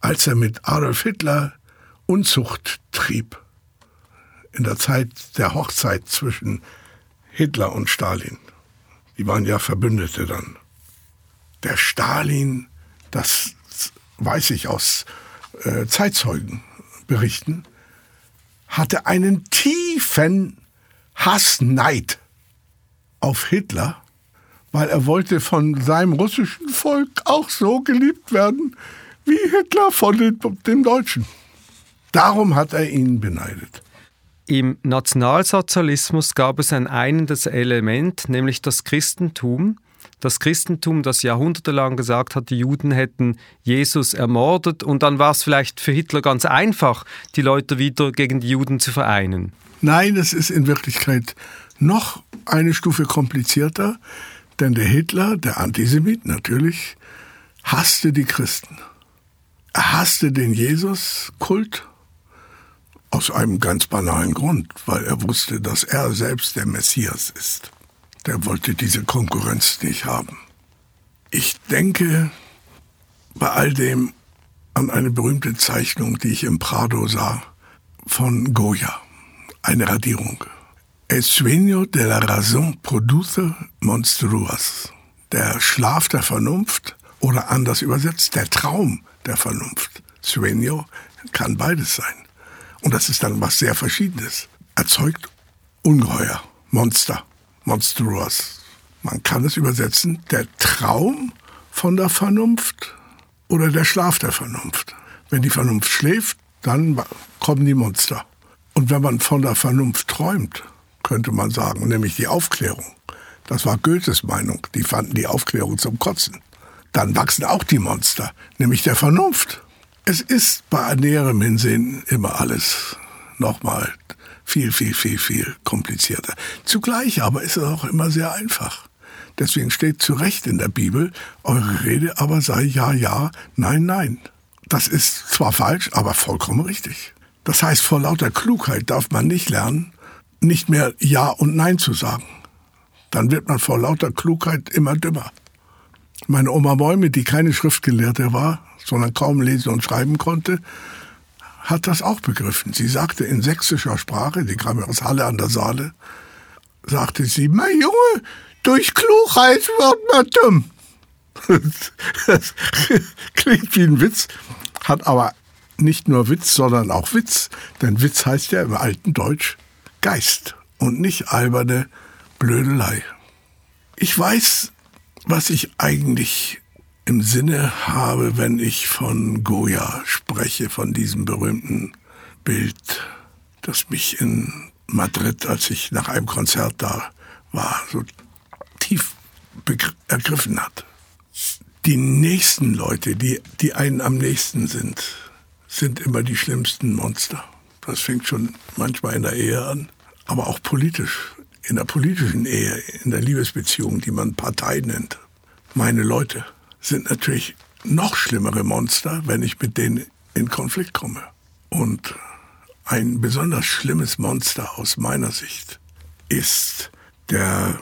S3: als er mit Adolf Hitler Unzucht trieb, in der Zeit der Hochzeit zwischen Hitler und Stalin, die waren ja Verbündete dann. Der Stalin, das weiß ich aus äh, Zeitzeugenberichten, hatte einen tiefen Hassneid auf Hitler weil er wollte von seinem russischen Volk auch so geliebt werden wie Hitler von den, dem Deutschen. Darum hat er ihn beneidet.
S2: Im Nationalsozialismus gab es ein einendes Element, nämlich das Christentum. Das Christentum, das jahrhundertelang gesagt hat, die Juden hätten Jesus ermordet und dann war es vielleicht für Hitler ganz einfach, die Leute wieder gegen die Juden zu vereinen.
S3: Nein, es ist in Wirklichkeit noch eine Stufe komplizierter. Denn der Hitler, der Antisemit natürlich, hasste die Christen. Er hasste den Jesus-Kult aus einem ganz banalen Grund, weil er wusste, dass er selbst der Messias ist. Der wollte diese Konkurrenz nicht haben. Ich denke bei all dem an eine berühmte Zeichnung, die ich im Prado sah, von Goya, eine Radierung. El sueño de la razón produce monstruos. Der Schlaf der Vernunft oder anders übersetzt, der Traum der Vernunft. Sueño kann beides sein. Und das ist dann was sehr Verschiedenes. Erzeugt Ungeheuer, Monster, monstruos. Man kann es übersetzen, der Traum von der Vernunft oder der Schlaf der Vernunft. Wenn die Vernunft schläft, dann kommen die Monster. Und wenn man von der Vernunft träumt, könnte man sagen, nämlich die Aufklärung. Das war Goethes Meinung. Die fanden die Aufklärung zum Kotzen. Dann wachsen auch die Monster, nämlich der Vernunft. Es ist bei näherem Hinsehen immer alles nochmal viel, viel, viel, viel komplizierter. Zugleich aber ist es auch immer sehr einfach. Deswegen steht zu Recht in der Bibel, eure Rede aber sei ja, ja, nein, nein. Das ist zwar falsch, aber vollkommen richtig. Das heißt, vor lauter Klugheit darf man nicht lernen, nicht mehr Ja und Nein zu sagen. Dann wird man vor lauter Klugheit immer dümmer. Meine Oma Bäume, die keine Schriftgelehrte war, sondern kaum lesen und schreiben konnte, hat das auch begriffen. Sie sagte in sächsischer Sprache, die kam aus Halle an der Saale, sagte sie, mein Junge, durch Klugheit wird man dumm. Das klingt wie ein Witz, hat aber nicht nur Witz, sondern auch Witz. Denn Witz heißt ja im alten Deutsch Geist und nicht alberne Blödelei. Ich weiß, was ich eigentlich im Sinne habe, wenn ich von Goya spreche, von diesem berühmten Bild, das mich in Madrid, als ich nach einem Konzert da war, so tief ergriffen hat. Die nächsten Leute, die, die einen am nächsten sind, sind immer die schlimmsten Monster. Das fängt schon manchmal in der Ehe an, aber auch politisch, in der politischen Ehe, in der Liebesbeziehung, die man Partei nennt. Meine Leute sind natürlich noch schlimmere Monster, wenn ich mit denen in Konflikt komme. Und ein besonders schlimmes Monster aus meiner Sicht ist der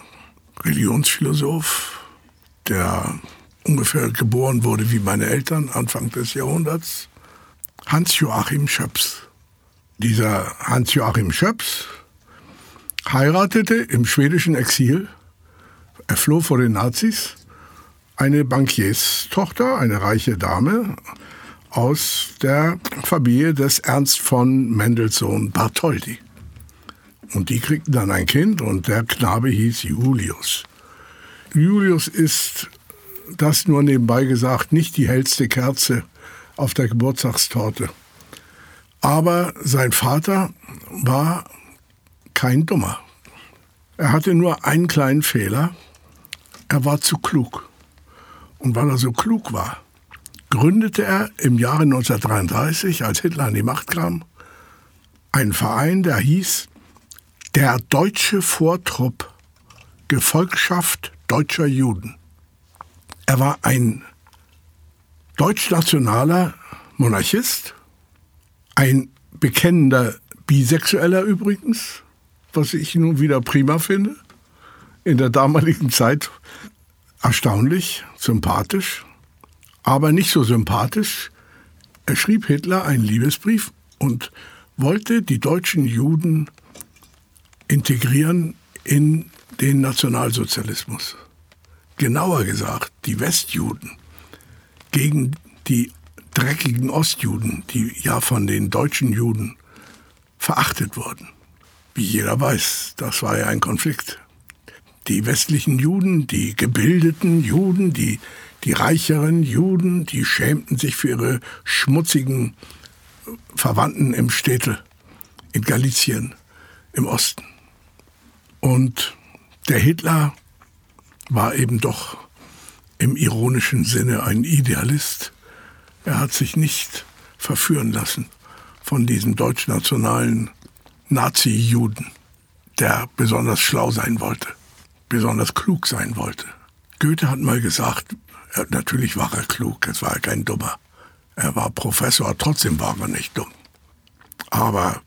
S3: Religionsphilosoph, der ungefähr geboren wurde wie meine Eltern Anfang des Jahrhunderts, Hans-Joachim Schöps. Dieser Hans-Joachim Schöps heiratete im schwedischen Exil, er floh vor den Nazis, eine Bankierstochter, eine reiche Dame aus der Familie des Ernst von Mendelssohn Bartholdy. Und die kriegten dann ein Kind und der Knabe hieß Julius. Julius ist, das nur nebenbei gesagt, nicht die hellste Kerze auf der Geburtstagstorte. Aber sein Vater war kein Dummer. Er hatte nur einen kleinen Fehler. Er war zu klug. Und weil er so klug war, gründete er im Jahre 1933, als Hitler an die Macht kam, einen Verein, der hieß der Deutsche Vortrupp Gefolgschaft deutscher Juden. Er war ein deutschnationaler Monarchist, ein bekennender Bisexueller übrigens, was ich nun wieder prima finde. In der damaligen Zeit erstaunlich, sympathisch, aber nicht so sympathisch. Er schrieb Hitler einen Liebesbrief und wollte die deutschen Juden integrieren in den Nationalsozialismus. Genauer gesagt, die Westjuden gegen die dreckigen Ostjuden, die ja von den deutschen Juden verachtet wurden. Wie jeder weiß, das war ja ein Konflikt. Die westlichen Juden, die gebildeten Juden, die, die reicheren Juden, die schämten sich für ihre schmutzigen Verwandten im Städtel, in Galizien, im Osten. Und der Hitler war eben doch im ironischen Sinne ein Idealist. Er hat sich nicht verführen lassen von diesem deutschnationalen Nazi-Juden, der besonders schlau sein wollte, besonders klug sein wollte. Goethe hat mal gesagt, natürlich war er klug, es war kein Dummer. Er war Professor, trotzdem war er nicht dumm. Aber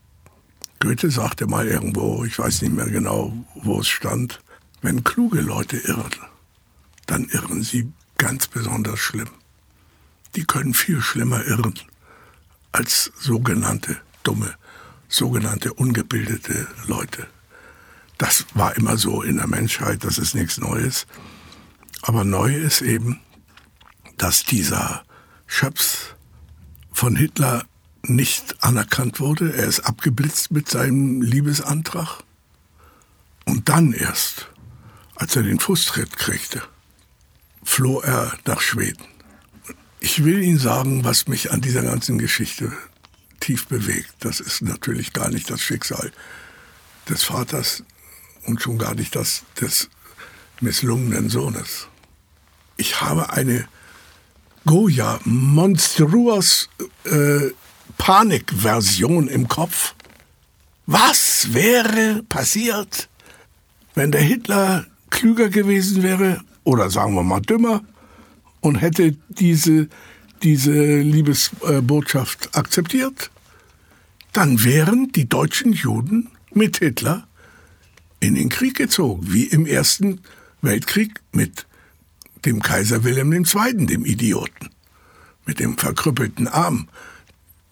S3: Goethe sagte mal irgendwo, ich weiß nicht mehr genau, wo es stand, wenn kluge Leute irren, dann irren sie ganz besonders schlimm. Die können viel schlimmer irren als sogenannte dumme, sogenannte ungebildete Leute. Das war immer so in der Menschheit, das ist nichts Neues. Aber neu ist eben, dass dieser Schöps von Hitler nicht anerkannt wurde. Er ist abgeblitzt mit seinem Liebesantrag. Und dann erst, als er den Fußtritt kriegte, floh er nach Schweden. Ich will Ihnen sagen, was mich an dieser ganzen Geschichte tief bewegt. Das ist natürlich gar nicht das Schicksal des Vaters und schon gar nicht das des misslungenen Sohnes. Ich habe eine Goya monstruos äh, Panikversion im Kopf. Was wäre passiert, wenn der Hitler klüger gewesen wäre oder sagen wir mal dümmer und hätte diese, diese Liebesbotschaft akzeptiert? Dann wären die deutschen Juden mit Hitler in den Krieg gezogen, wie im Ersten Weltkrieg mit dem Kaiser Wilhelm II., dem Idioten, mit dem verkrüppelten Arm,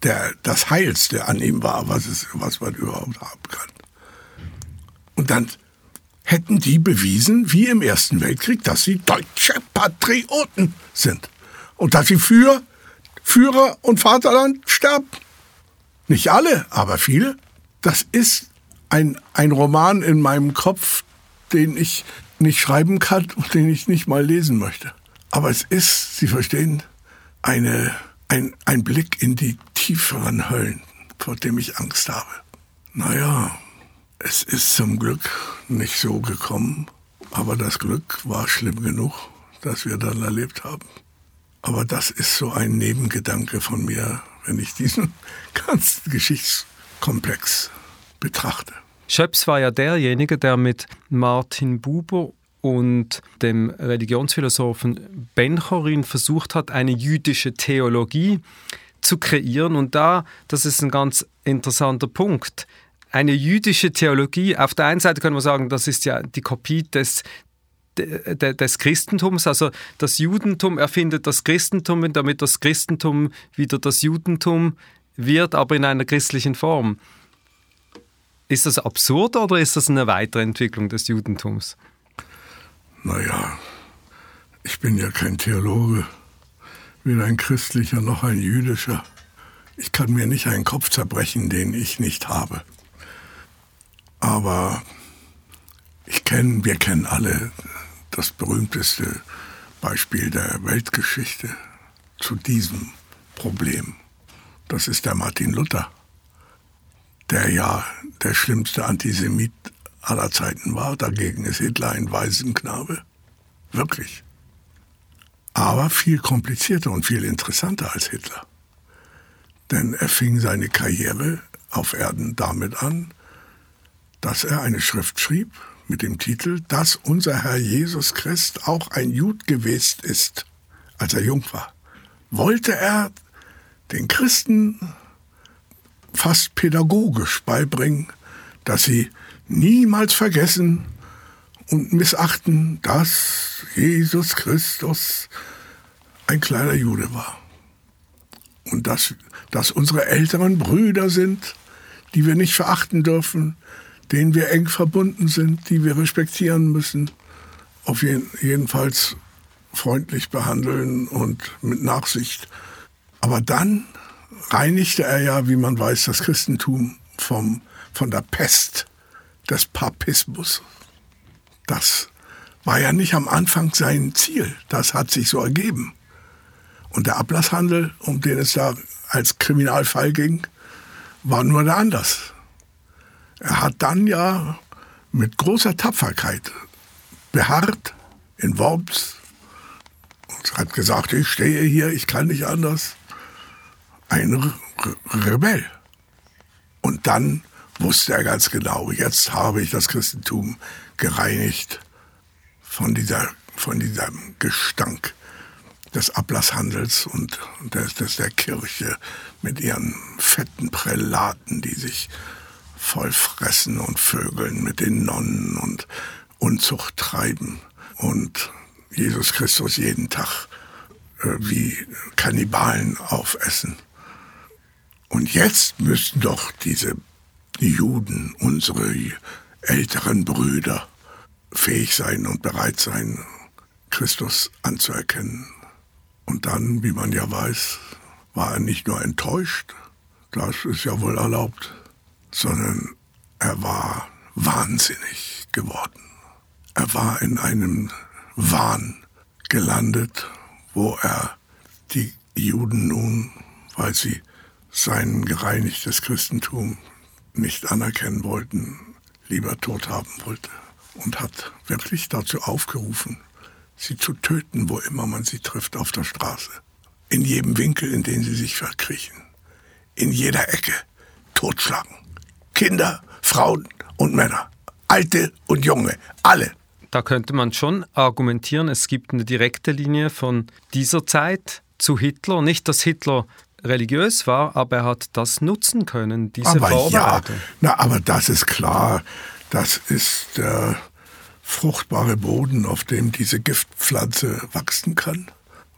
S3: der, das Heilste an ihm war, was, es, was man überhaupt haben kann. Und dann hätten die bewiesen, wie im Ersten Weltkrieg, dass sie deutsche Patrioten sind. Und dass sie für Führer und Vaterland sterben. Nicht alle, aber viele. Das ist ein, ein Roman in meinem Kopf, den ich nicht schreiben kann und den ich nicht mal lesen möchte. Aber es ist, Sie verstehen, eine, ein, ein Blick in die tieferen Höllen, vor dem ich Angst habe. Naja, es ist zum Glück nicht so gekommen, aber das Glück war schlimm genug, das wir dann erlebt haben. Aber das ist so ein Nebengedanke von mir, wenn ich diesen ganzen Geschichtskomplex betrachte.
S2: Schöps war ja derjenige, der mit Martin Buber und dem Religionsphilosophen Benchorin versucht hat, eine jüdische Theologie zu kreieren. Und da, das ist ein ganz interessanter Punkt, eine jüdische Theologie, auf der einen Seite können wir sagen, das ist ja die Kopie des, des Christentums, also das Judentum erfindet das Christentum, damit das Christentum wieder das Judentum wird, aber in einer christlichen Form. Ist das absurd oder ist das eine Weiterentwicklung des Judentums?
S3: Naja, ich bin ja kein Theologe, weder ein christlicher noch ein jüdischer. Ich kann mir nicht einen Kopf zerbrechen, den ich nicht habe. Aber ich kenne, wir kennen alle das berühmteste Beispiel der Weltgeschichte zu diesem Problem. Das ist der Martin Luther der ja der schlimmste Antisemit aller Zeiten war. Dagegen ist Hitler ein Waisenknabe. Wirklich. Aber viel komplizierter und viel interessanter als Hitler. Denn er fing seine Karriere auf Erden damit an, dass er eine Schrift schrieb mit dem Titel, dass unser Herr Jesus Christ auch ein Jud gewesen ist, als er jung war. Wollte er den Christen fast pädagogisch beibringen, dass sie niemals vergessen und missachten, dass Jesus Christus ein kleiner Jude war. Und dass, dass unsere älteren Brüder sind, die wir nicht verachten dürfen, denen wir eng verbunden sind, die wir respektieren müssen, auf jeden, jedenfalls freundlich behandeln und mit Nachsicht. Aber dann reinigte er ja, wie man weiß, das Christentum vom, von der Pest des Papismus. Das war ja nicht am Anfang sein Ziel. Das hat sich so ergeben. Und der Ablasshandel, um den es da als Kriminalfall ging, war nur der Anlass. Er hat dann ja mit großer Tapferkeit beharrt in Worms und hat gesagt, ich stehe hier, ich kann nicht anders ein Re Rebell. Und dann wusste er ganz genau, jetzt habe ich das Christentum gereinigt von, dieser, von diesem Gestank des Ablasshandels und des, des der Kirche mit ihren fetten Prälaten, die sich voll fressen und vögeln mit den Nonnen und Unzucht treiben und Jesus Christus jeden Tag äh, wie Kannibalen aufessen. Und jetzt müssten doch diese Juden, unsere älteren Brüder, fähig sein und bereit sein, Christus anzuerkennen. Und dann, wie man ja weiß, war er nicht nur enttäuscht, das ist ja wohl erlaubt, sondern er war wahnsinnig geworden. Er war in einem Wahn gelandet, wo er die Juden nun, weil sie sein gereinigtes Christentum nicht anerkennen wollten, lieber tot haben wollte und hat wirklich dazu aufgerufen, sie zu töten, wo immer man sie trifft auf der Straße. In jedem Winkel, in den sie sich verkriechen. In jeder Ecke. Totschlagen. Kinder, Frauen und Männer. Alte und Junge. Alle.
S2: Da könnte man schon argumentieren, es gibt eine direkte Linie von dieser Zeit zu Hitler. Nicht, dass Hitler religiös war, aber er hat das nutzen können, diese
S3: aber
S2: Vorbereitung.
S3: Ja, na, aber das ist klar. Das ist der fruchtbare Boden, auf dem diese Giftpflanze wachsen kann.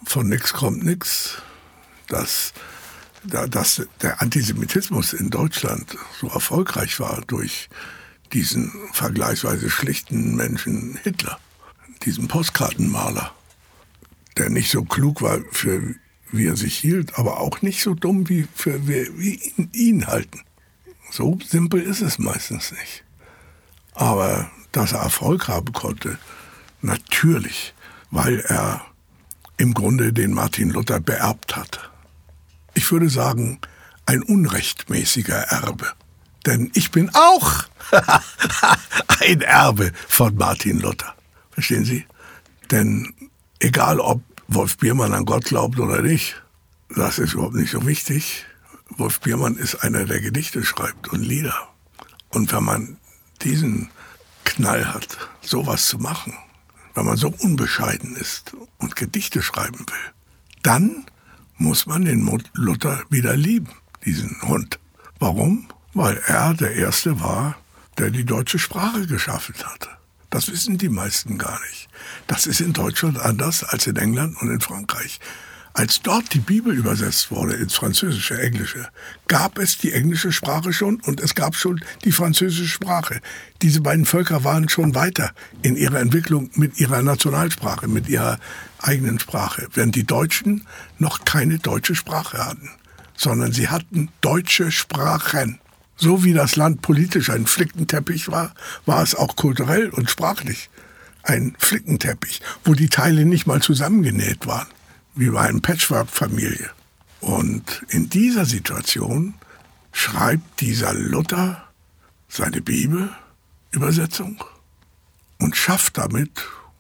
S3: Von nichts kommt nichts. Das dass der Antisemitismus in Deutschland so erfolgreich war durch diesen vergleichsweise schlichten Menschen Hitler, diesen Postkartenmaler, der nicht so klug war, für wie er sich hielt, aber auch nicht so dumm, wie, für, wie, ihn, ihn halten. So simpel ist es meistens nicht. Aber dass er Erfolg haben konnte, natürlich, weil er im Grunde den Martin Luther beerbt hat. Ich würde sagen, ein unrechtmäßiger Erbe. Denn ich bin auch ein Erbe von Martin Luther. Verstehen Sie? Denn egal ob Wolf Biermann an Gott glaubt oder nicht, das ist überhaupt nicht so wichtig. Wolf Biermann ist einer, der Gedichte schreibt und Lieder. Und wenn man diesen Knall hat, sowas zu machen, wenn man so unbescheiden ist und Gedichte schreiben will, dann muss man den Luther wieder lieben, diesen Hund. Warum? Weil er der Erste war, der die deutsche Sprache geschaffen hatte. Das wissen die meisten gar nicht. Das ist in Deutschland anders als in England und in Frankreich. Als dort die Bibel übersetzt wurde ins Französische, Englische, gab es die englische Sprache schon und es gab schon die französische Sprache. Diese beiden Völker waren schon weiter in ihrer Entwicklung mit ihrer Nationalsprache, mit ihrer eigenen Sprache, während die Deutschen noch keine deutsche Sprache hatten, sondern sie hatten deutsche Sprachen. So wie das Land politisch ein Flickenteppich war, war es auch kulturell und sprachlich ein Flickenteppich, wo die Teile nicht mal zusammengenäht waren, wie bei einer Patchwork-Familie. Und in dieser Situation schreibt dieser Luther seine Bibelübersetzung und schafft damit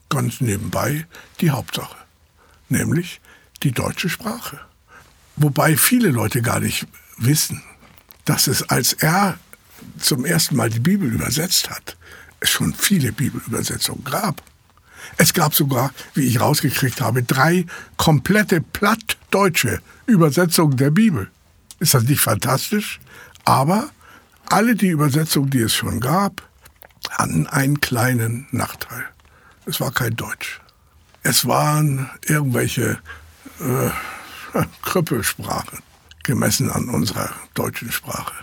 S3: ganz nebenbei die Hauptsache, nämlich die deutsche Sprache. Wobei viele Leute gar nicht wissen, dass es, als er zum ersten Mal die Bibel übersetzt hat, es schon viele Bibelübersetzungen gab. Es gab sogar, wie ich rausgekriegt habe, drei komplette plattdeutsche Übersetzungen der Bibel. Ist das nicht fantastisch? Aber alle die Übersetzungen, die es schon gab, hatten einen kleinen Nachteil. Es war kein Deutsch. Es waren irgendwelche äh, Krüppelsprachen gemessen an unserer deutschen Sprache.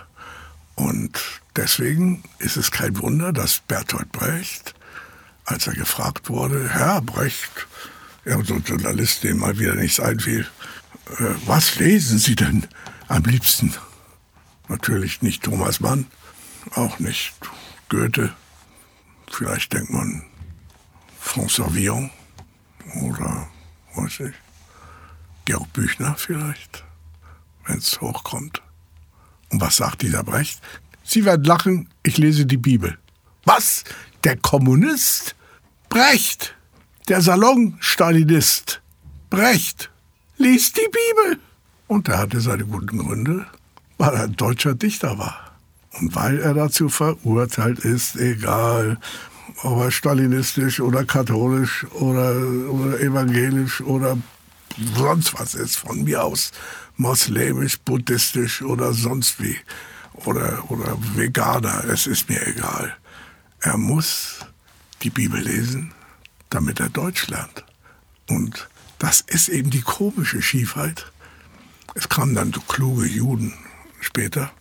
S3: Und deswegen ist es kein Wunder, dass Bertolt Brecht, als er gefragt wurde, Herr Brecht, irgendein so Journalist, dem mal wieder nichts einfiel, äh, was lesen Sie denn am liebsten? Natürlich nicht Thomas Mann, auch nicht Goethe, vielleicht denkt man François Villon oder, weiß ich, Georg Büchner vielleicht wenn es hochkommt. Und was sagt dieser Brecht? Sie werden lachen, ich lese die Bibel. Was? Der Kommunist? Brecht! Der Salonstalinist? Brecht! Liest die Bibel! Und er hatte seine guten Gründe, weil er ein deutscher Dichter war. Und weil er dazu verurteilt ist, egal ob er stalinistisch oder katholisch oder, oder evangelisch oder sonst was ist, von mir aus moslemisch, buddhistisch oder sonst wie. Oder, oder Veganer, es ist mir egal. Er muss die Bibel lesen, damit er Deutsch lernt. Und das ist eben die komische Schiefheit. Es kamen dann so kluge Juden später,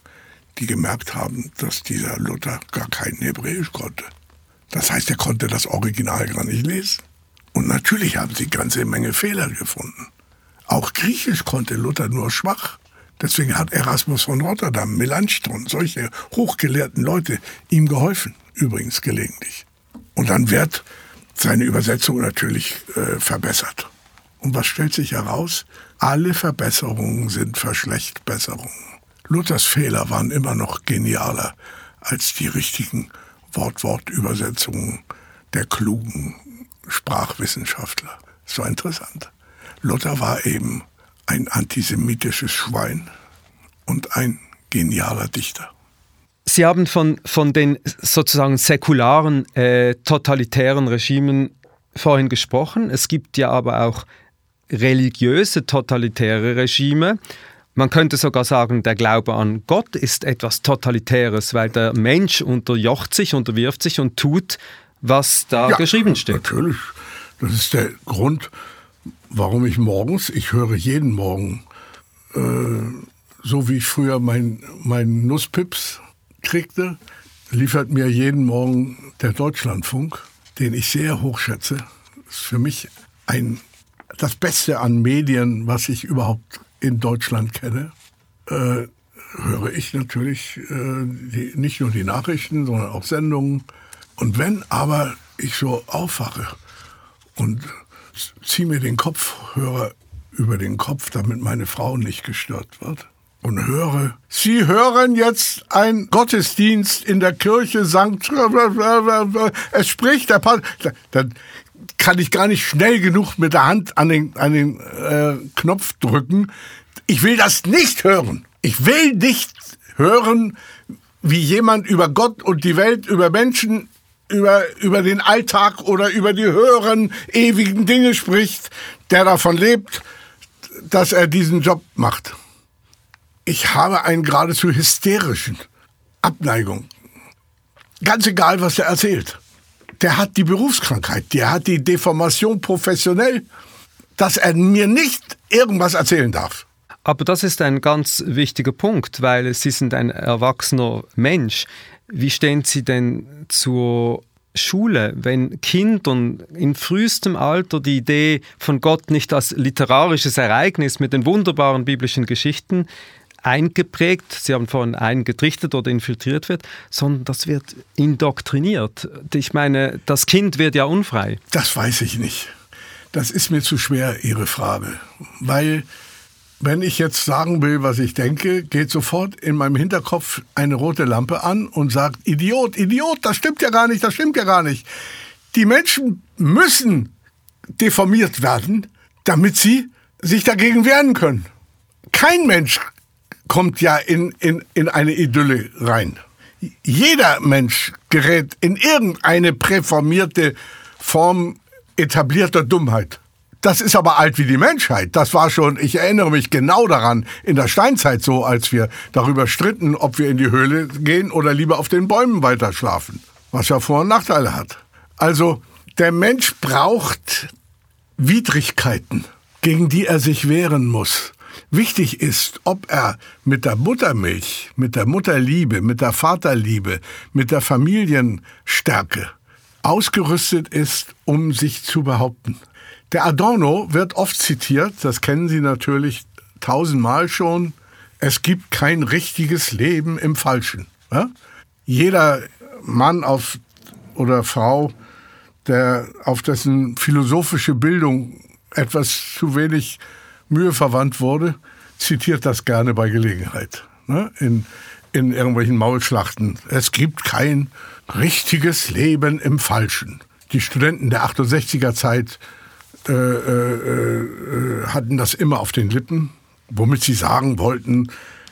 S3: die gemerkt haben, dass dieser Luther gar kein Hebräisch konnte. Das heißt, er konnte das Original gar nicht lesen. Und natürlich haben sie ganze Menge Fehler gefunden. Auch Griechisch konnte Luther nur schwach. Deswegen hat Erasmus von Rotterdam, Melanchthon, solche hochgelehrten Leute ihm geholfen, übrigens gelegentlich. Und dann wird seine Übersetzung natürlich äh, verbessert. Und was stellt sich heraus? Alle Verbesserungen sind Verschlechtbesserungen. Luthers Fehler waren immer noch genialer als die richtigen Wort-Wort-Übersetzungen der klugen Sprachwissenschaftler. War interessant. Luther war eben ein antisemitisches Schwein und ein genialer Dichter.
S2: Sie haben von, von den sozusagen säkularen, äh, totalitären Regimen vorhin gesprochen. Es gibt ja aber auch religiöse totalitäre Regime. Man könnte sogar sagen, der Glaube an Gott ist etwas Totalitäres, weil der Mensch unterjocht sich, unterwirft sich und tut, was da ja, geschrieben steht.
S3: Natürlich. Das ist der Grund, warum ich morgens, ich höre jeden Morgen äh, so wie ich früher meinen mein Nusspips kriegte, liefert mir jeden Morgen der Deutschlandfunk, den ich sehr hoch schätze. Das ist für mich ein, das Beste an Medien, was ich überhaupt in Deutschland kenne. Äh, höre ich natürlich äh, die, nicht nur die Nachrichten, sondern auch Sendungen. Und wenn aber ich so aufwache und ziehe mir den Kopfhörer über den Kopf, damit meine Frau nicht gestört wird, und höre, Sie hören jetzt ein Gottesdienst in der Kirche Sankt, es spricht der Pater, dann kann ich gar nicht schnell genug mit der Hand an den, an den äh, Knopf drücken. Ich will das nicht hören. Ich will nicht hören, wie jemand über Gott und die Welt, über Menschen, über, über den Alltag oder über die höheren, ewigen Dinge spricht, der davon lebt, dass er diesen Job macht. Ich habe einen geradezu hysterischen Abneigung. Ganz egal, was er erzählt. Der hat die Berufskrankheit, der hat die Deformation professionell, dass er mir nicht irgendwas erzählen darf.
S2: Aber das ist ein ganz wichtiger Punkt, weil Sie sind ein erwachsener Mensch. Wie stehen Sie denn zur Schule, wenn Kindern in frühestem Alter die Idee von Gott nicht als literarisches Ereignis mit den wunderbaren biblischen Geschichten eingeprägt, Sie haben vorhin eingetrichtert oder infiltriert wird, sondern das wird indoktriniert. Ich meine, das Kind wird ja unfrei.
S3: Das weiß ich nicht. Das ist mir zu schwer, Ihre Frage, weil wenn ich jetzt sagen will, was ich denke, geht sofort in meinem Hinterkopf eine rote Lampe an und sagt, Idiot, Idiot, das stimmt ja gar nicht, das stimmt ja gar nicht. Die Menschen müssen deformiert werden, damit sie sich dagegen wehren können. Kein Mensch kommt ja in, in, in eine Idylle rein. Jeder Mensch gerät in irgendeine präformierte Form etablierter Dummheit. Das ist aber alt wie die Menschheit. Das war schon, ich erinnere mich genau daran, in der Steinzeit so, als wir darüber stritten, ob wir in die Höhle gehen oder lieber auf den Bäumen weiter schlafen. Was ja Vor- und Nachteile hat. Also, der Mensch braucht Widrigkeiten, gegen die er sich wehren muss. Wichtig ist, ob er mit der Muttermilch, mit der Mutterliebe, mit der Vaterliebe, mit der Familienstärke ausgerüstet ist, um sich zu behaupten. Der Adorno wird oft zitiert, das kennen Sie natürlich tausendmal schon. Es gibt kein richtiges Leben im Falschen. Ja? Jeder Mann auf, oder Frau, der auf dessen philosophische Bildung etwas zu wenig Mühe verwandt wurde, zitiert das gerne bei Gelegenheit. Ne? In, in irgendwelchen Maulschlachten. Es gibt kein richtiges Leben im Falschen. Die Studenten der 68er Zeit äh, äh, äh, hatten das immer auf den Lippen, womit sie sagen wollten,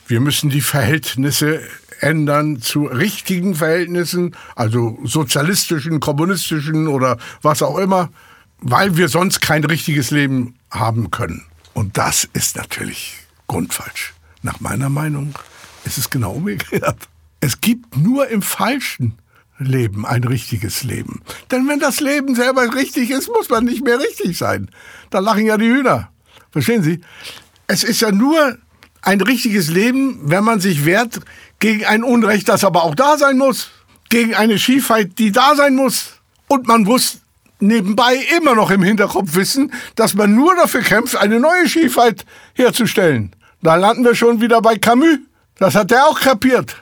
S3: wir müssen die Verhältnisse ändern zu richtigen Verhältnissen, also sozialistischen, kommunistischen oder was auch immer, weil wir sonst kein richtiges Leben haben können. Und das ist natürlich grundfalsch. Nach meiner Meinung ist es genau umgekehrt. Es gibt nur im Falschen Leben, ein richtiges Leben. Denn wenn das Leben selber richtig ist, muss man nicht mehr richtig sein. Da lachen ja die Hühner. Verstehen Sie? Es ist ja nur ein richtiges Leben, wenn man sich wehrt gegen ein Unrecht, das aber auch da sein muss. Gegen eine Schiefheit, die da sein muss. Und man muss nebenbei immer noch im Hinterkopf wissen, dass man nur dafür kämpft, eine neue Schiefheit herzustellen. Da landen wir schon wieder bei Camus. Das hat er auch kapiert.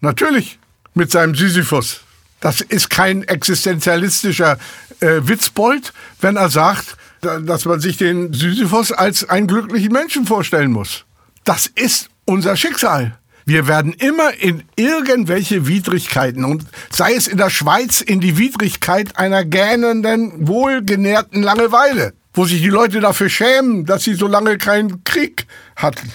S3: Natürlich. Mit seinem Sisyphus. Das ist kein existenzialistischer äh, Witzbold, wenn er sagt, dass man sich den Sisyphos als einen glücklichen Menschen vorstellen muss. Das ist unser Schicksal. Wir werden immer in irgendwelche Widrigkeiten und sei es in der Schweiz in die Widrigkeit einer gähnenden, wohlgenährten Langeweile, wo sich die Leute dafür schämen, dass sie so lange keinen Krieg hatten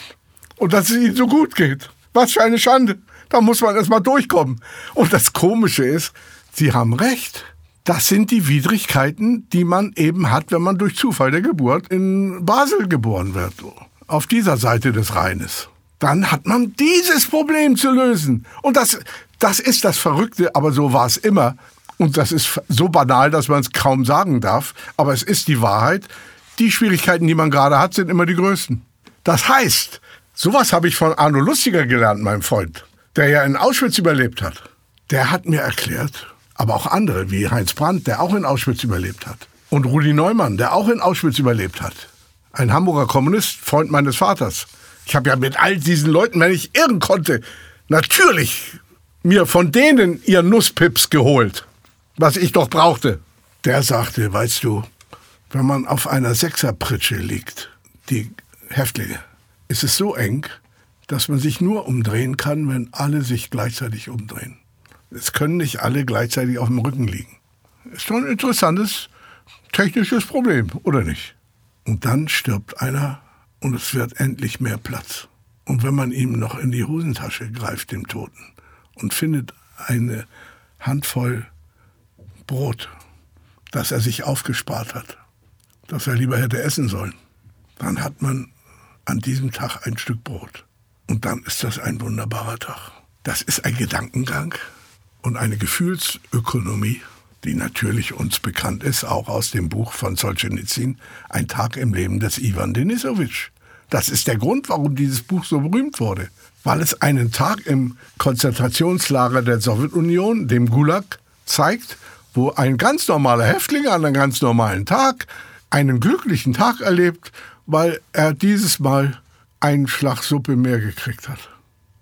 S3: und dass es ihnen so gut geht. Was für eine Schande. Da muss man erstmal durchkommen. Und das Komische ist, Sie haben recht. Das sind die Widrigkeiten, die man eben hat, wenn man durch Zufall der Geburt in Basel geboren wird. Auf dieser Seite des Rheines. Dann hat man dieses Problem zu lösen. Und das, das ist das Verrückte, aber so war es immer. Und das ist so banal, dass man es kaum sagen darf. Aber es ist die Wahrheit. Die Schwierigkeiten, die man gerade hat, sind immer die größten. Das heißt, Sowas habe ich von Arno Lustiger gelernt, meinem Freund, der ja in Auschwitz überlebt hat. Der hat mir erklärt, aber auch andere, wie Heinz Brandt, der auch in Auschwitz überlebt hat. Und Rudi Neumann, der auch in Auschwitz überlebt hat. Ein Hamburger Kommunist, Freund meines Vaters. Ich habe ja mit all diesen Leuten, wenn ich irren konnte, natürlich mir von denen ihr Nusspips geholt, was ich doch brauchte. Der sagte, weißt du, wenn man auf einer Sechserpritsche liegt, die Häftlinge, ist es so eng, dass man sich nur umdrehen kann, wenn alle sich gleichzeitig umdrehen. Es können nicht alle gleichzeitig auf dem Rücken liegen. Ist schon ein interessantes technisches Problem, oder nicht? Und dann stirbt einer und es wird endlich mehr Platz. Und wenn man ihm noch in die Hosentasche greift, dem Toten, und findet eine Handvoll Brot, das er sich aufgespart hat, das er lieber hätte essen sollen, dann hat man an diesem Tag ein Stück Brot. Und dann ist das ein wunderbarer Tag. Das ist ein Gedankengang und eine Gefühlsökonomie, die natürlich uns bekannt ist, auch aus dem Buch von Solzhenitsyn, Ein Tag im Leben des Ivan Denisowitsch. Das ist der Grund, warum dieses Buch so berühmt wurde. Weil es einen Tag im Konzentrationslager der Sowjetunion, dem Gulag, zeigt, wo ein ganz normaler Häftling an einem ganz normalen Tag einen glücklichen Tag erlebt, weil er dieses Mal einen Schlag Suppe mehr gekriegt hat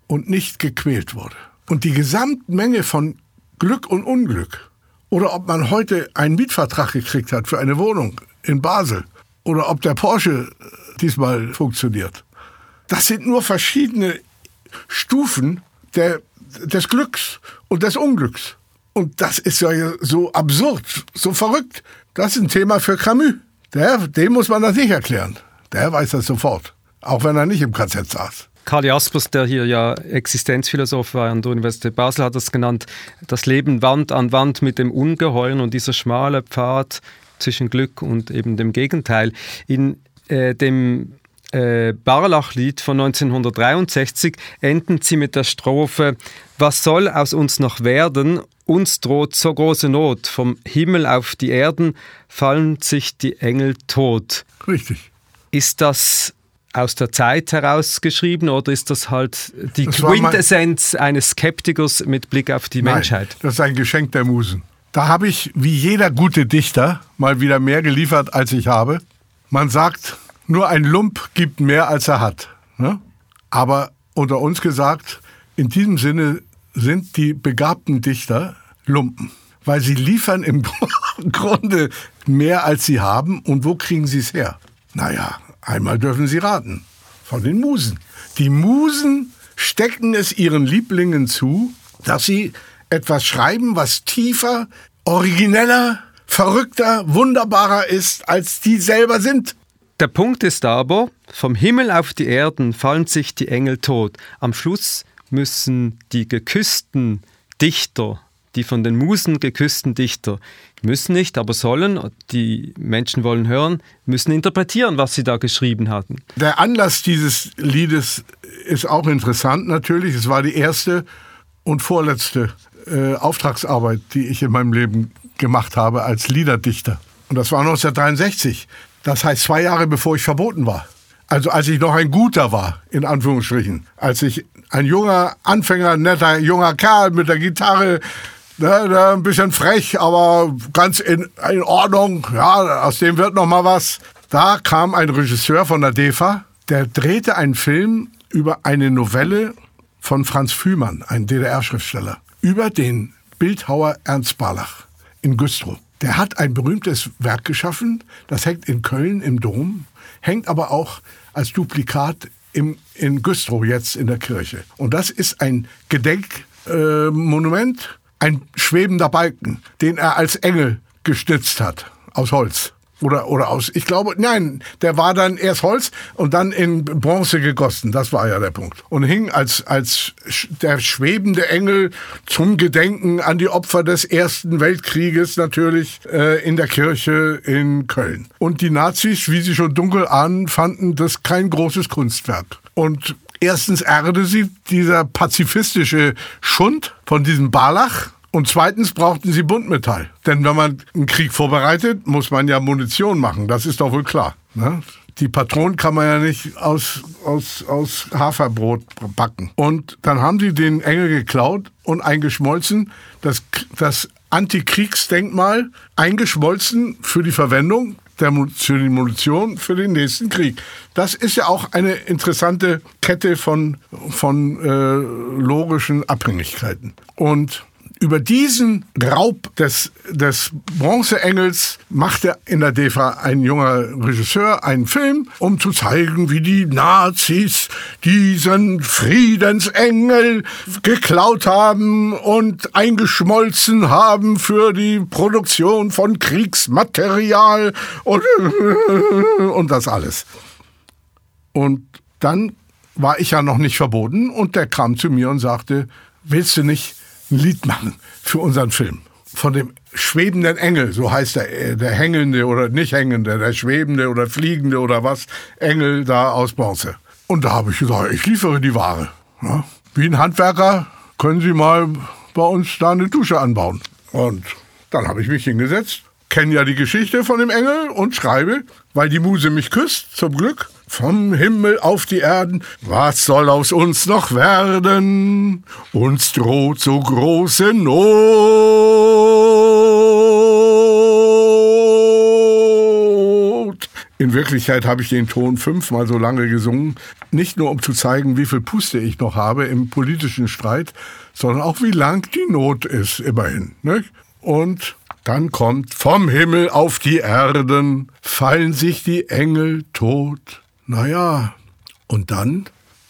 S3: und nicht gequält wurde. Und die Gesamtmenge von Glück und Unglück oder ob man heute einen Mietvertrag gekriegt hat für eine Wohnung in Basel. Oder ob der Porsche äh, diesmal funktioniert. Das sind nur verschiedene Stufen der, des Glücks und des Unglücks. Und das ist ja so absurd, so verrückt. Das ist ein Thema für Camus. Der, dem muss man das nicht erklären. Der weiß das sofort. Auch wenn er nicht im KZ saß.
S2: Karl Jaspers, der hier ja Existenzphilosoph war an der Universität Basel, hat das genannt, das Leben Wand an Wand mit dem Ungeheuren und dieser schmale Pfad zwischen Glück und eben dem Gegenteil. In äh, dem äh, Barlach-Lied von 1963 enden sie mit der Strophe Was soll aus uns noch werden? Uns droht so große Not. Vom Himmel auf die Erden fallen sich die Engel tot.
S3: Richtig.
S2: Ist das aus der Zeit herausgeschrieben oder ist das halt die das Quintessenz eines Skeptikers mit Blick auf die
S3: Nein,
S2: Menschheit?
S3: Das ist ein Geschenk der Musen. Da habe ich, wie jeder gute Dichter, mal wieder mehr geliefert, als ich habe. Man sagt, nur ein Lump gibt mehr, als er hat. Ne? Aber unter uns gesagt, in diesem Sinne sind die begabten Dichter Lumpen. Weil sie liefern im Grunde mehr, als sie haben. Und wo kriegen sie es her? Naja, Einmal dürfen Sie raten. Von den Musen. Die Musen stecken es ihren Lieblingen zu, dass sie etwas schreiben, was tiefer, origineller, verrückter, wunderbarer ist, als die selber sind.
S2: Der Punkt ist aber, vom Himmel auf die Erden fallen sich die Engel tot. Am Schluss müssen die geküssten Dichter die von den Musen geküssten Dichter müssen nicht, aber sollen, die Menschen wollen hören, müssen interpretieren, was sie da geschrieben hatten.
S3: Der Anlass dieses Liedes ist auch interessant natürlich. Es war die erste und vorletzte äh, Auftragsarbeit, die ich in meinem Leben gemacht habe als Liederdichter. Und das war 1963. Das heißt zwei Jahre bevor ich verboten war. Also als ich noch ein Guter war, in Anführungsstrichen. Als ich ein junger Anfänger, netter junger Kerl mit der Gitarre ne, ne, ein bisschen frech, aber ganz in, in Ordnung. Ja, aus dem wird noch mal was. Da kam ein Regisseur von der DEFA, der drehte einen Film über eine Novelle von Franz Fühmann, ein DDR-Schriftsteller, über den Bildhauer Ernst Barlach in Güstrow. Der hat ein berühmtes Werk geschaffen, das hängt in Köln im Dom, hängt aber auch als Duplikat im, in Güstrow jetzt in der Kirche. Und das ist ein Gedenkmonument äh, ein schwebender Balken, den er als Engel gestützt hat, aus Holz. Oder, oder aus, ich glaube, nein, der war dann erst Holz und dann in Bronze gegossen. Das war ja der Punkt. Und hing als, als der schwebende Engel zum Gedenken an die Opfer des Ersten Weltkrieges natürlich äh, in der Kirche in Köln. Und die Nazis, wie sie schon dunkel ahnen, fanden das kein großes Kunstwerk. Und Erstens ärgerte sie dieser pazifistische Schund von diesem Barlach. Und zweitens brauchten sie Buntmetall. Denn wenn man einen Krieg vorbereitet, muss man ja Munition machen. Das ist doch wohl klar. Ne? Die Patronen kann man ja nicht aus, aus, aus Haferbrot backen. Und dann haben sie den Engel geklaut und eingeschmolzen. Das, das Antikriegsdenkmal eingeschmolzen für die Verwendung der, für die Munition für den nächsten Krieg. Das ist ja auch eine interessante Kette von, von äh, logischen Abhängigkeiten. Und über diesen Raub des, des Bronzeengels machte in der DEFA ein junger Regisseur einen Film, um zu zeigen, wie die Nazis diesen Friedensengel geklaut haben und eingeschmolzen haben für die Produktion von Kriegsmaterial und, und das alles. Und dann war ich ja noch nicht verboten und der kam zu mir und sagte, willst du nicht ein Lied machen für unseren Film. Von dem schwebenden Engel, so heißt der, äh, der hängende oder nicht hängende, der schwebende oder fliegende oder was, Engel da aus Bronze. Und da habe ich gesagt, ich liefere die Ware. Ja, wie ein Handwerker können Sie mal bei uns da eine Dusche anbauen. Und dann habe ich mich hingesetzt, kenne ja die Geschichte von dem Engel und schreibe, weil die Muse mich küsst, zum Glück, vom Himmel auf die Erden, was soll aus uns noch werden? Uns droht so große Not. In Wirklichkeit habe ich den Ton fünfmal so lange gesungen, nicht nur um zu zeigen, wie viel Puste ich noch habe im politischen Streit, sondern auch wie lang die Not ist, immerhin. Nicht? Und dann kommt vom Himmel auf die Erden, fallen sich die Engel tot. Naja, und dann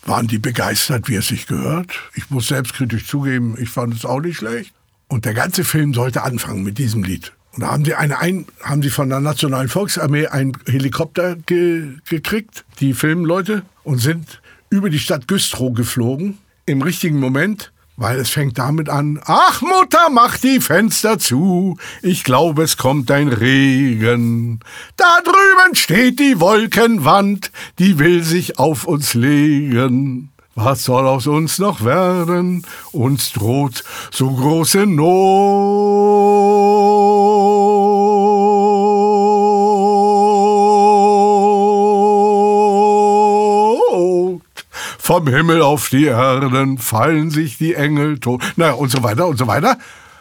S3: waren die begeistert, wie es sich gehört. Ich muss selbstkritisch zugeben, ich fand es auch nicht schlecht. Und der ganze Film sollte anfangen mit diesem Lied. Und da haben sie, eine ein, haben sie von der Nationalen Volksarmee einen Helikopter ge, gekriegt, die Filmleute, und sind über die Stadt Güstrow geflogen. Im richtigen Moment weil es fängt damit an, ach Mutter, mach die Fenster zu, ich glaube, es kommt ein Regen. Da drüben steht die Wolkenwand, die will sich auf uns legen. Was soll aus uns noch werden? Uns droht so große Not. Vom Himmel auf die Erden fallen sich die Engel tot. Naja, und so weiter und so weiter.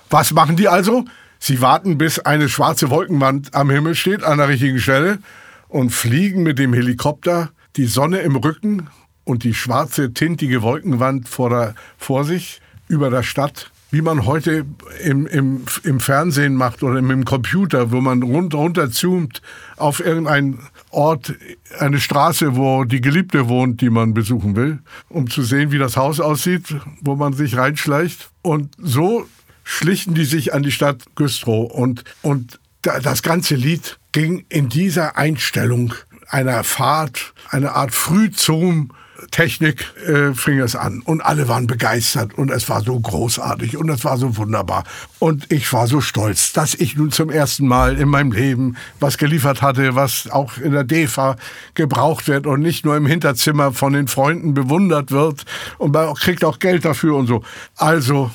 S3: Was machen die also? Sie warten, bis eine schwarze Wolkenwand am Himmel steht, an der richtigen Stelle, und fliegen mit dem Helikopter die Sonne im Rücken und die schwarze, tintige Wolkenwand vor, der, vor sich über der Stadt, wie man heute im, im, im Fernsehen macht oder im, im Computer, wo man runter, runter zoomt auf irgendeinen Ort, eine Straße, wo die Geliebte wohnt, die man besuchen will, um zu sehen, wie das Haus aussieht, wo man sich reinschleicht. Und so schlichen die sich an die Stadt Güstrow. Und, und das ganze Lied ging in dieser Einstellung einer Fahrt, eine Art Frühzoom Technik äh, fing es an. Und alle waren begeistert. Und es war so großartig. Und es war so wunderbar. Und ich war so stolz, dass ich nun zum ersten Mal in meinem Leben was geliefert hatte, was auch in der DEFA gebraucht wird und nicht nur im Hinterzimmer von den Freunden bewundert wird. Und man kriegt auch Geld dafür und so. Also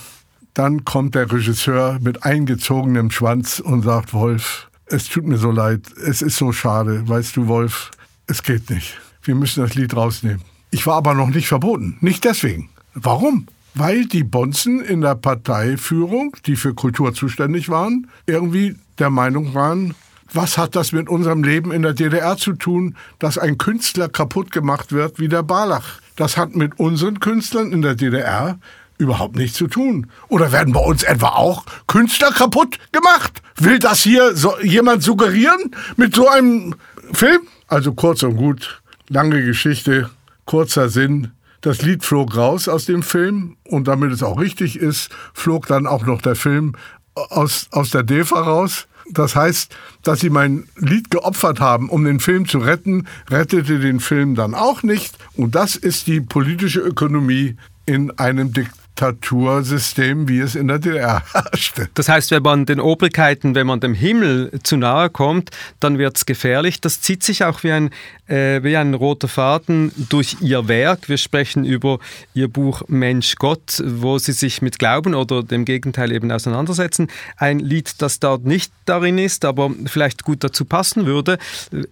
S3: dann kommt der Regisseur mit eingezogenem Schwanz und sagt, Wolf, es tut mir so leid, es ist so schade, weißt du, Wolf, es geht nicht. Wir müssen das Lied rausnehmen. Ich war aber noch nicht verboten. Nicht deswegen. Warum? Weil die Bonzen in der Parteiführung, die für Kultur zuständig waren, irgendwie der Meinung waren, was hat das mit unserem Leben in der DDR zu tun, dass ein Künstler kaputt gemacht wird wie der Barlach? Das hat mit unseren Künstlern in der DDR überhaupt nichts zu tun. Oder werden bei uns etwa auch Künstler kaputt gemacht? Will das hier so jemand suggerieren mit so einem Film? Also kurz und gut, lange Geschichte kurzer Sinn, das Lied flog raus aus dem Film und damit es auch richtig ist, flog dann auch noch der Film aus, aus der DEFA raus. Das heißt, dass sie mein Lied geopfert haben, um den Film zu retten, rettete den Film dann auch nicht. Und das ist die politische Ökonomie in einem Diktatursystem, wie es in der DDR herrschte.
S2: Das heißt, wenn man den Obrigkeiten, wenn man dem Himmel zu nahe kommt, dann wird es gefährlich. Das zieht sich auch wie ein, äh, wie ein roter Faden durch ihr Werk. Wir sprechen über ihr Buch Mensch Gott, wo sie sich mit Glauben oder dem Gegenteil eben auseinandersetzen. Ein Lied, das dort nicht darin ist, aber vielleicht gut dazu passen würde,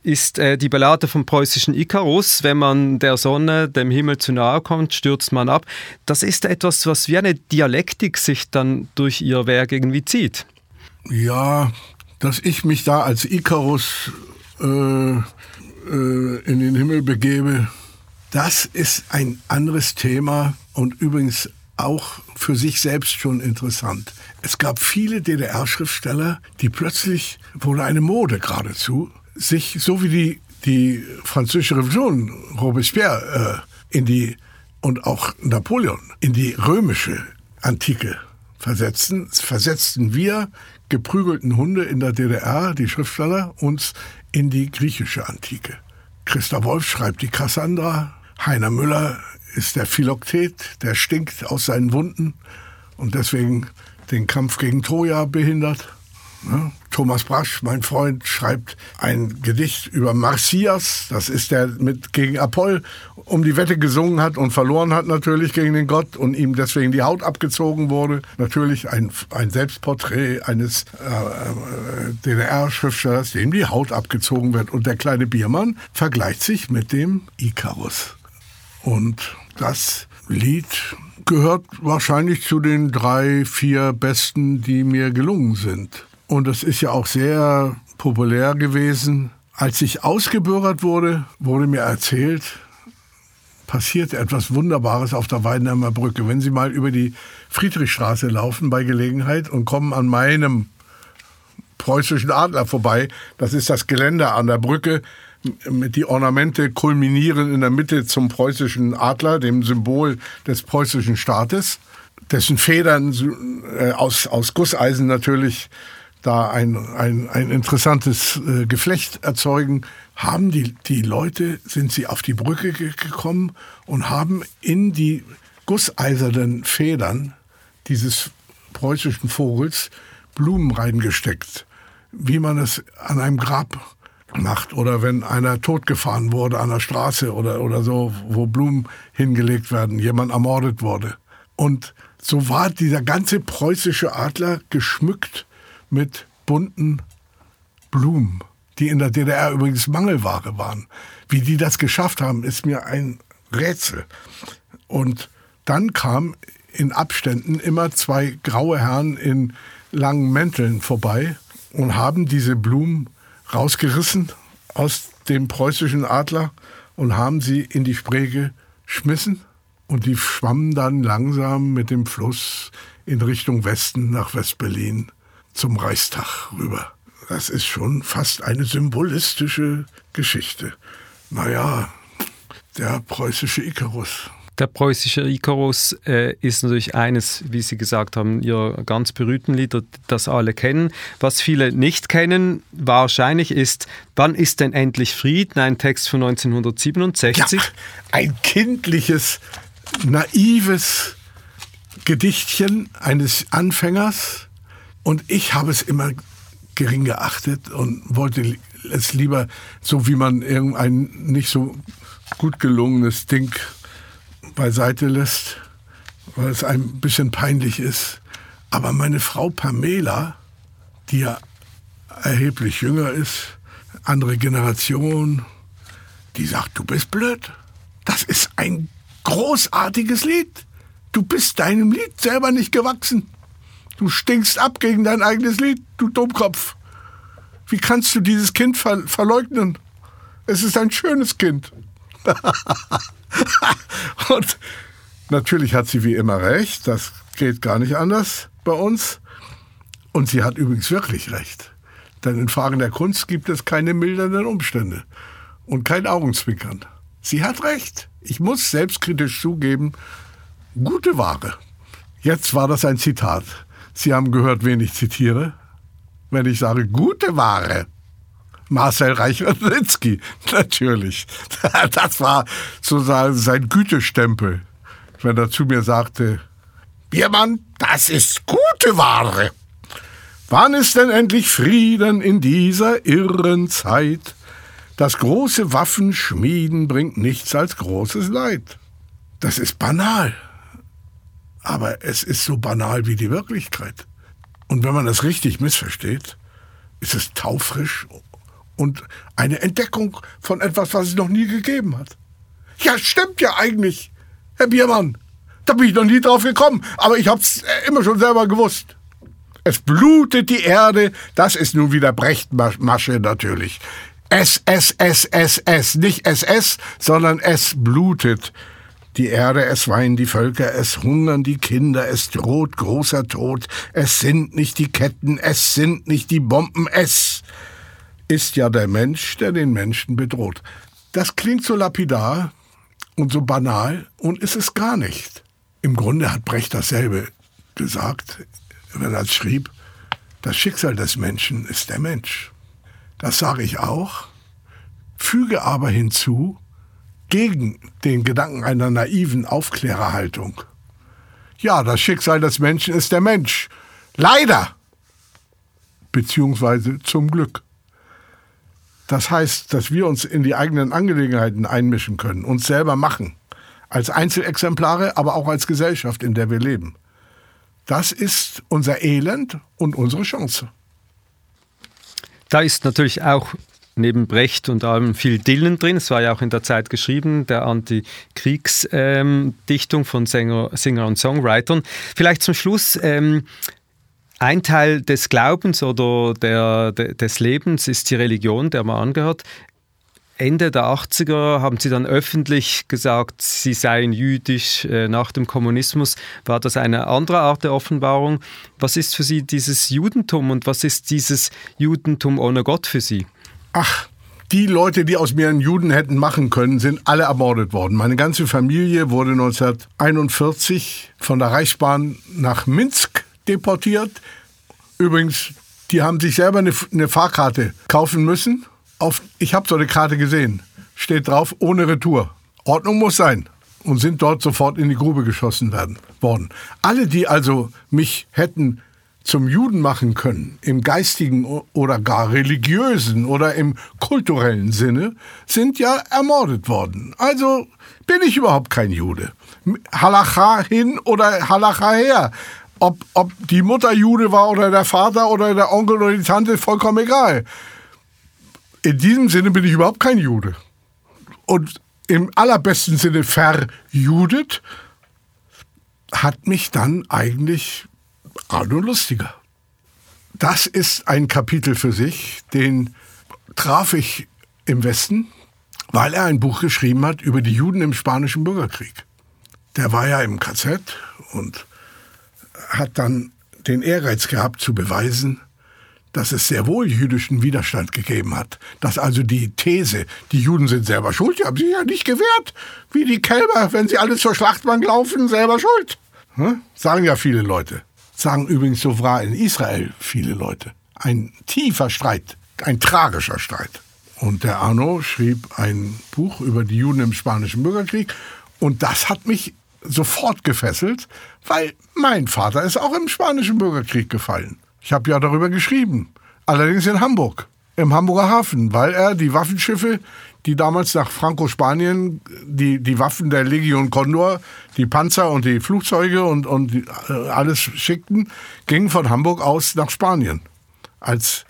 S2: ist äh, die Ballade vom preußischen Ikarus. Wenn man der Sonne, dem Himmel zu nahe kommt, stürzt man ab. Das ist etwas, was wie eine Dialektik sich dann durch ihr Werk irgendwie zieht.
S3: Ja, dass ich mich da als Ikarus äh, äh, in den Himmel begebe, das ist ein anderes Thema und übrigens auch für sich selbst schon interessant. Es gab viele DDR-Schriftsteller, die plötzlich, wurde eine Mode geradezu, sich, so wie die, die französische Revolution, Robespierre, äh, in die, und auch Napoleon, in die römische Antike versetzten, versetzten wir geprügelten Hunde in der DDR, die Schriftsteller, uns in die griechische Antike. Christa Wolf schreibt die Cassandra, Heiner Müller ist der Philoktet, der stinkt aus seinen Wunden und deswegen den Kampf gegen Troja behindert. Thomas Brasch, mein Freund, schreibt ein Gedicht über Marcias. Das ist der mit gegen Apoll um die Wette gesungen hat und verloren hat natürlich gegen den Gott und ihm deswegen die Haut abgezogen wurde. Natürlich ein, ein Selbstporträt eines äh, äh DDR-Schriftstellers, dem die Haut abgezogen wird. Und der kleine Biermann vergleicht sich mit dem Ikarus. Und das Lied gehört wahrscheinlich zu den drei, vier besten, die mir gelungen sind. Und das ist ja auch sehr populär gewesen. Als ich ausgebürgert wurde, wurde mir erzählt, passiert etwas Wunderbares auf der Weidenheimer Brücke. Wenn Sie mal über die Friedrichstraße laufen bei Gelegenheit und kommen an meinem preußischen Adler vorbei, das ist das Geländer an der Brücke, die Ornamente kulminieren in der Mitte zum preußischen Adler, dem Symbol des preußischen Staates, dessen Federn äh, aus, aus Gusseisen natürlich da ein, ein, ein interessantes äh, Geflecht erzeugen, haben die, die Leute, sind sie auf die Brücke gekommen und haben in die gusseisernen Federn dieses preußischen Vogels Blumen reingesteckt, wie man es an einem Grab macht oder wenn einer totgefahren wurde an der Straße oder, oder so, wo Blumen hingelegt werden, jemand ermordet wurde. Und so war dieser ganze preußische Adler geschmückt mit bunten Blumen, die in der DDR übrigens Mangelware waren. Wie die das geschafft haben, ist mir ein Rätsel. Und dann kamen in Abständen immer zwei graue Herren in langen Mänteln vorbei und haben diese Blumen rausgerissen aus dem preußischen Adler und haben sie in die Spree geschmissen und die schwammen dann langsam mit dem Fluss in Richtung Westen nach Westberlin zum Reichstag rüber. Das ist schon fast eine symbolistische Geschichte. Naja, der preußische Ikarus.
S2: Der preußische Ikarus äh, ist natürlich eines, wie Sie gesagt haben, Ihr ganz berühmten Lieder, das alle kennen. Was viele nicht kennen, wahrscheinlich ist, wann ist denn endlich Frieden? Ein Text von 1967. Ja,
S3: ein kindliches, naives Gedichtchen eines Anfängers, und ich habe es immer gering geachtet und wollte es lieber so, wie man irgendein nicht so gut gelungenes Ding beiseite lässt, weil es ein bisschen peinlich ist. Aber meine Frau Pamela, die ja erheblich jünger ist, andere Generation, die sagt, du bist blöd. Das ist ein großartiges Lied. Du bist deinem Lied selber nicht gewachsen. Du stinkst ab gegen dein eigenes Lied, du Dummkopf. Wie kannst du dieses Kind ver verleugnen? Es ist ein schönes Kind. Und natürlich hat sie wie immer recht, das geht gar nicht anders bei uns. Und sie hat übrigens wirklich recht. Denn in Fragen der Kunst gibt es keine mildernden Umstände und kein Augenzwinkern. Sie hat recht. Ich muss selbstkritisch zugeben, gute Ware. Jetzt war das ein Zitat. Sie haben gehört, wen ich zitiere. Wenn ich sage, gute Ware. Marcel Reich-Ranitzky, natürlich. Das war sozusagen sein Gütestempel, wenn er zu mir sagte, Biermann, das ist gute Ware. Wann ist denn endlich Frieden in dieser irren Zeit? Das große Waffenschmieden bringt nichts als großes Leid. Das ist banal. Aber es ist so banal wie die Wirklichkeit. Und wenn man das richtig missversteht, ist es taufrisch und eine Entdeckung von etwas, was es noch nie gegeben hat. Ja, stimmt ja eigentlich, Herr Biermann. Da bin ich noch nie drauf gekommen, aber ich hab's äh, immer schon selber gewusst. Es blutet die Erde, das ist nun wieder Brechtmasche natürlich. S, S, S, S, S, nicht SS, sondern es blutet. Die Erde, es weinen die Völker, es hungern die Kinder, es droht großer Tod, es sind nicht die Ketten, es sind nicht die Bomben, es ist ja der Mensch, der den Menschen bedroht. Das klingt so lapidar und so banal und ist es gar nicht. Im Grunde hat Brecht dasselbe gesagt, wenn er schrieb, das Schicksal des Menschen ist der Mensch. Das sage ich auch, füge aber hinzu, gegen den Gedanken einer naiven Aufklärerhaltung. Ja, das Schicksal des Menschen ist der Mensch. Leider. Beziehungsweise zum Glück. Das heißt, dass wir uns in die eigenen Angelegenheiten einmischen können, uns selber machen. Als Einzelexemplare, aber auch als Gesellschaft, in der wir leben. Das ist unser Elend und unsere Chance.
S2: Da ist natürlich auch neben Brecht und allem viel Dillen drin. Es war ja auch in der Zeit geschrieben, der Antikriegsdichtung ähm, von Sänger, Singer und Songwritern. Vielleicht zum Schluss. Ähm, ein Teil des Glaubens oder der, de, des Lebens ist die Religion, der man angehört. Ende der 80er haben sie dann öffentlich gesagt, sie seien jüdisch. Äh, nach dem Kommunismus war das eine andere Art der Offenbarung. Was ist für Sie dieses Judentum und was ist dieses Judentum ohne Gott für Sie?
S3: Ach, die Leute, die aus mir einen Juden hätten machen können, sind alle ermordet worden. Meine ganze Familie wurde 1941 von der Reichsbahn nach Minsk deportiert. Übrigens, die haben sich selber eine, eine Fahrkarte kaufen müssen. Auf, ich habe so eine Karte gesehen. Steht drauf, ohne Retour. Ordnung muss sein. Und sind dort sofort in die Grube geschossen werden, worden. Alle, die also mich hätten zum Juden machen können, im geistigen oder gar religiösen oder im kulturellen Sinne, sind ja ermordet worden. Also bin ich überhaupt kein Jude. Halacha hin oder Halacha her. Ob, ob die Mutter Jude war oder der Vater oder der Onkel oder die Tante, vollkommen egal. In diesem Sinne bin ich überhaupt kein Jude. Und im allerbesten Sinne verjudet hat mich dann eigentlich Arno Lustiger. Das ist ein Kapitel für sich, den traf ich im Westen, weil er ein Buch geschrieben hat über die Juden im Spanischen Bürgerkrieg. Der war ja im KZ und hat dann den Ehrgeiz gehabt zu beweisen, dass es sehr wohl jüdischen Widerstand gegeben hat. Dass also die These, die Juden sind selber schuld, die haben sich ja nicht gewehrt, wie die Kälber, wenn sie alle zur Schlachtbank laufen, selber schuld. Hm? Sagen ja viele Leute sagen übrigens so war in Israel viele Leute. Ein tiefer Streit, ein tragischer Streit. Und der Arno schrieb ein Buch über die Juden im Spanischen Bürgerkrieg. Und das hat mich sofort gefesselt, weil mein Vater ist auch im Spanischen Bürgerkrieg gefallen. Ich habe ja darüber geschrieben. Allerdings in Hamburg, im Hamburger Hafen, weil er die Waffenschiffe die damals nach Franco-Spanien die, die Waffen der Legion Condor, die Panzer und die Flugzeuge und, und die, äh, alles schickten, gingen von Hamburg aus nach Spanien, als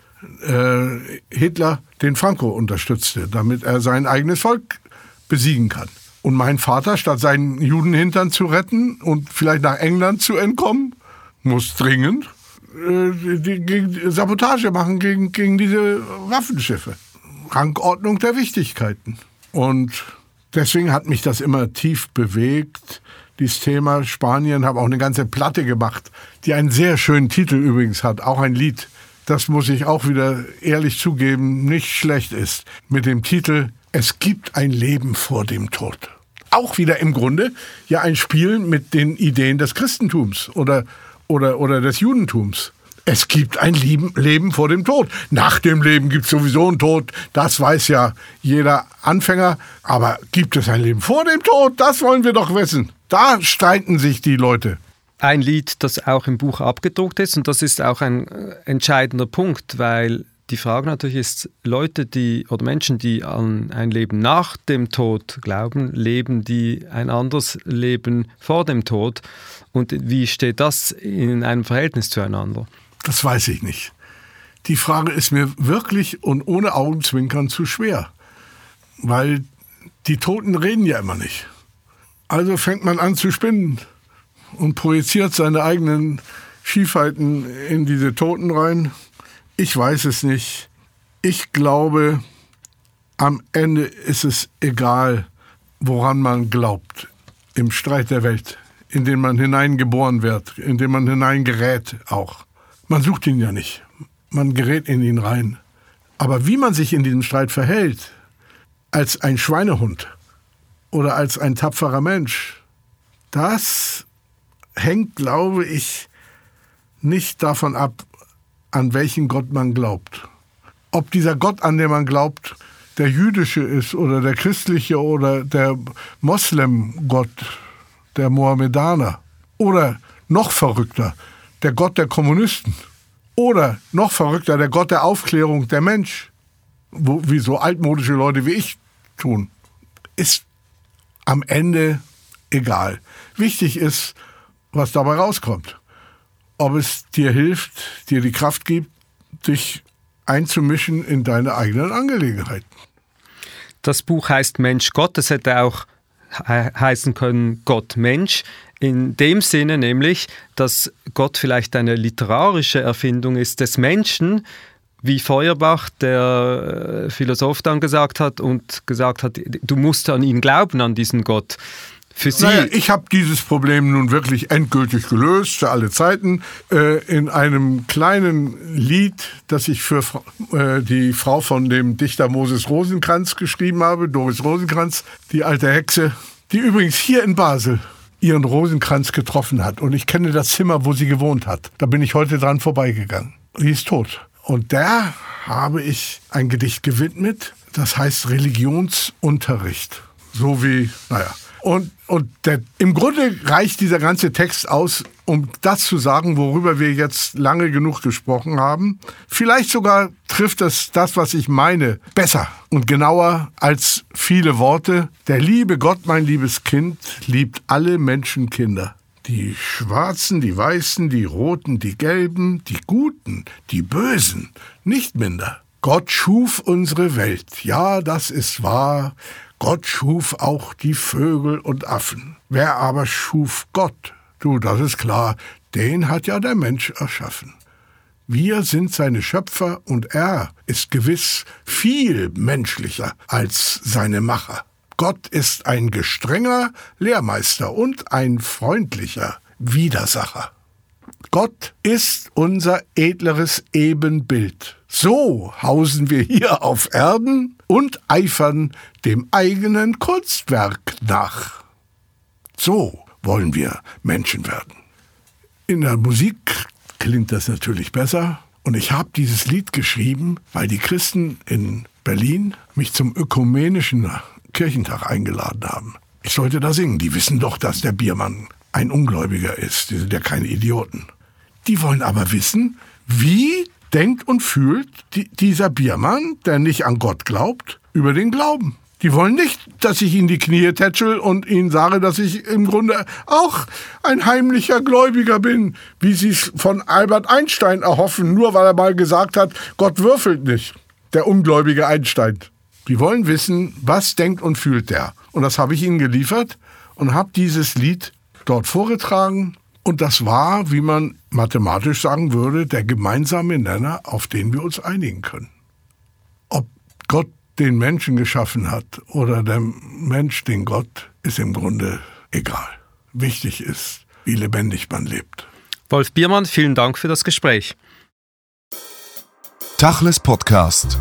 S3: äh, Hitler den Franco unterstützte, damit er sein eigenes Volk besiegen kann. Und mein Vater, statt seinen Judenhintern zu retten und vielleicht nach England zu entkommen, muss dringend äh, die, die Sabotage machen gegen, gegen diese Waffenschiffe. Rangordnung der Wichtigkeiten. Und deswegen hat mich das immer tief bewegt. Dieses Thema Spanien, habe auch eine ganze Platte gemacht, die einen sehr schönen Titel übrigens hat, auch ein Lied, das muss ich auch wieder ehrlich zugeben, nicht schlecht ist, mit dem Titel Es gibt ein Leben vor dem Tod. Auch wieder im Grunde ja ein Spiel mit den Ideen des Christentums oder, oder, oder des Judentums. Es gibt ein Leben vor dem Tod. Nach dem Leben gibt es sowieso einen Tod. Das weiß ja jeder Anfänger. Aber gibt es ein Leben vor dem Tod? Das wollen wir doch wissen. Da streiten sich die Leute.
S2: ein Lied, das auch im Buch abgedruckt ist und das ist auch ein äh, entscheidender Punkt, weil die Frage natürlich ist, Leute, die oder Menschen, die an ein Leben nach dem Tod glauben, leben die ein anderes Leben vor dem Tod und wie steht das in einem Verhältnis zueinander?
S3: Das weiß ich nicht. Die Frage ist mir wirklich und ohne Augenzwinkern zu schwer, weil die Toten reden ja immer nicht. Also fängt man an zu spinnen und projiziert seine eigenen Schiefheiten in diese Toten rein. Ich weiß es nicht. Ich glaube, am Ende ist es egal, woran man glaubt. Im Streit der Welt, in den man hineingeboren wird, in den man hineingerät auch. Man sucht ihn ja nicht. Man gerät in ihn rein. Aber wie man sich in diesem Streit verhält, als ein Schweinehund oder als ein tapferer Mensch, das hängt, glaube ich, nicht davon ab, an welchen Gott man glaubt. Ob dieser Gott, an den man glaubt, der jüdische ist oder der christliche oder der Moslem-Gott, der Mohammedaner oder noch verrückter, der Gott der Kommunisten oder noch verrückter, der Gott der Aufklärung, der Mensch, wo, wie so altmodische Leute wie ich tun, ist am Ende egal. Wichtig ist, was dabei rauskommt. Ob es dir hilft, dir die Kraft gibt, dich einzumischen in deine eigenen Angelegenheiten.
S2: Das Buch heißt Mensch Gott. Es hätte auch heißen können Gott Mensch. In dem Sinne nämlich, dass Gott vielleicht eine literarische Erfindung ist des Menschen, wie Feuerbach, der äh, Philosoph dann gesagt hat und gesagt hat, du musst an ihn glauben, an diesen Gott.
S3: Für Sie? Naja, ich habe dieses Problem nun wirklich endgültig gelöst für alle Zeiten äh, in einem kleinen Lied, das ich für äh, die Frau von dem Dichter Moses Rosenkranz geschrieben habe, Doris Rosenkranz, die alte Hexe, die übrigens hier in Basel ihren Rosenkranz getroffen hat. Und ich kenne das Zimmer, wo sie gewohnt hat. Da bin ich heute dran vorbeigegangen. Die ist tot. Und der habe ich ein Gedicht gewidmet, das heißt Religionsunterricht. So wie, naja, und, und der, im Grunde reicht dieser ganze Text aus, um das zu sagen, worüber wir jetzt lange genug gesprochen haben. Vielleicht sogar trifft es das, was ich meine, besser und genauer als viele Worte. Der liebe Gott, mein liebes Kind, liebt alle Menschenkinder. Die Schwarzen, die Weißen, die Roten, die Gelben, die Guten, die Bösen, nicht minder. Gott schuf unsere Welt, ja, das ist wahr, Gott schuf auch die Vögel und Affen. Wer aber schuf Gott? Du, das ist klar, den hat ja der Mensch erschaffen. Wir sind seine Schöpfer und er ist gewiss viel menschlicher als seine Macher. Gott ist ein gestrenger Lehrmeister und ein freundlicher Widersacher. Gott ist unser edleres Ebenbild. So hausen wir hier auf Erden und eifern dem eigenen Kunstwerk nach. So wollen wir Menschen werden. In der Musik klingt das natürlich besser. Und ich habe dieses Lied geschrieben, weil die Christen in Berlin mich zum ökumenischen Kirchentag eingeladen haben. Ich sollte da singen. Die wissen doch, dass der Biermann ein Ungläubiger ist. Die sind ja keine Idioten. Die wollen aber wissen, wie denkt und fühlt die, dieser Biermann, der nicht an Gott glaubt, über den Glauben. Die wollen nicht, dass ich ihnen die Knie tätschel und ihnen sage, dass ich im Grunde auch ein heimlicher Gläubiger bin, wie sie es von Albert Einstein erhoffen, nur weil er mal gesagt hat, Gott würfelt nicht, der ungläubige Einstein. Die wollen wissen, was denkt und fühlt der. Und das habe ich ihnen geliefert und habe dieses Lied dort vorgetragen und das war, wie man mathematisch sagen würde, der gemeinsame Nenner, auf den wir uns einigen können. Ob Gott den Menschen geschaffen hat oder der Mensch den Gott, ist im Grunde egal. Wichtig ist, wie lebendig man lebt.
S2: Wolf Biermann, vielen Dank für das Gespräch.
S1: Tachles Podcast.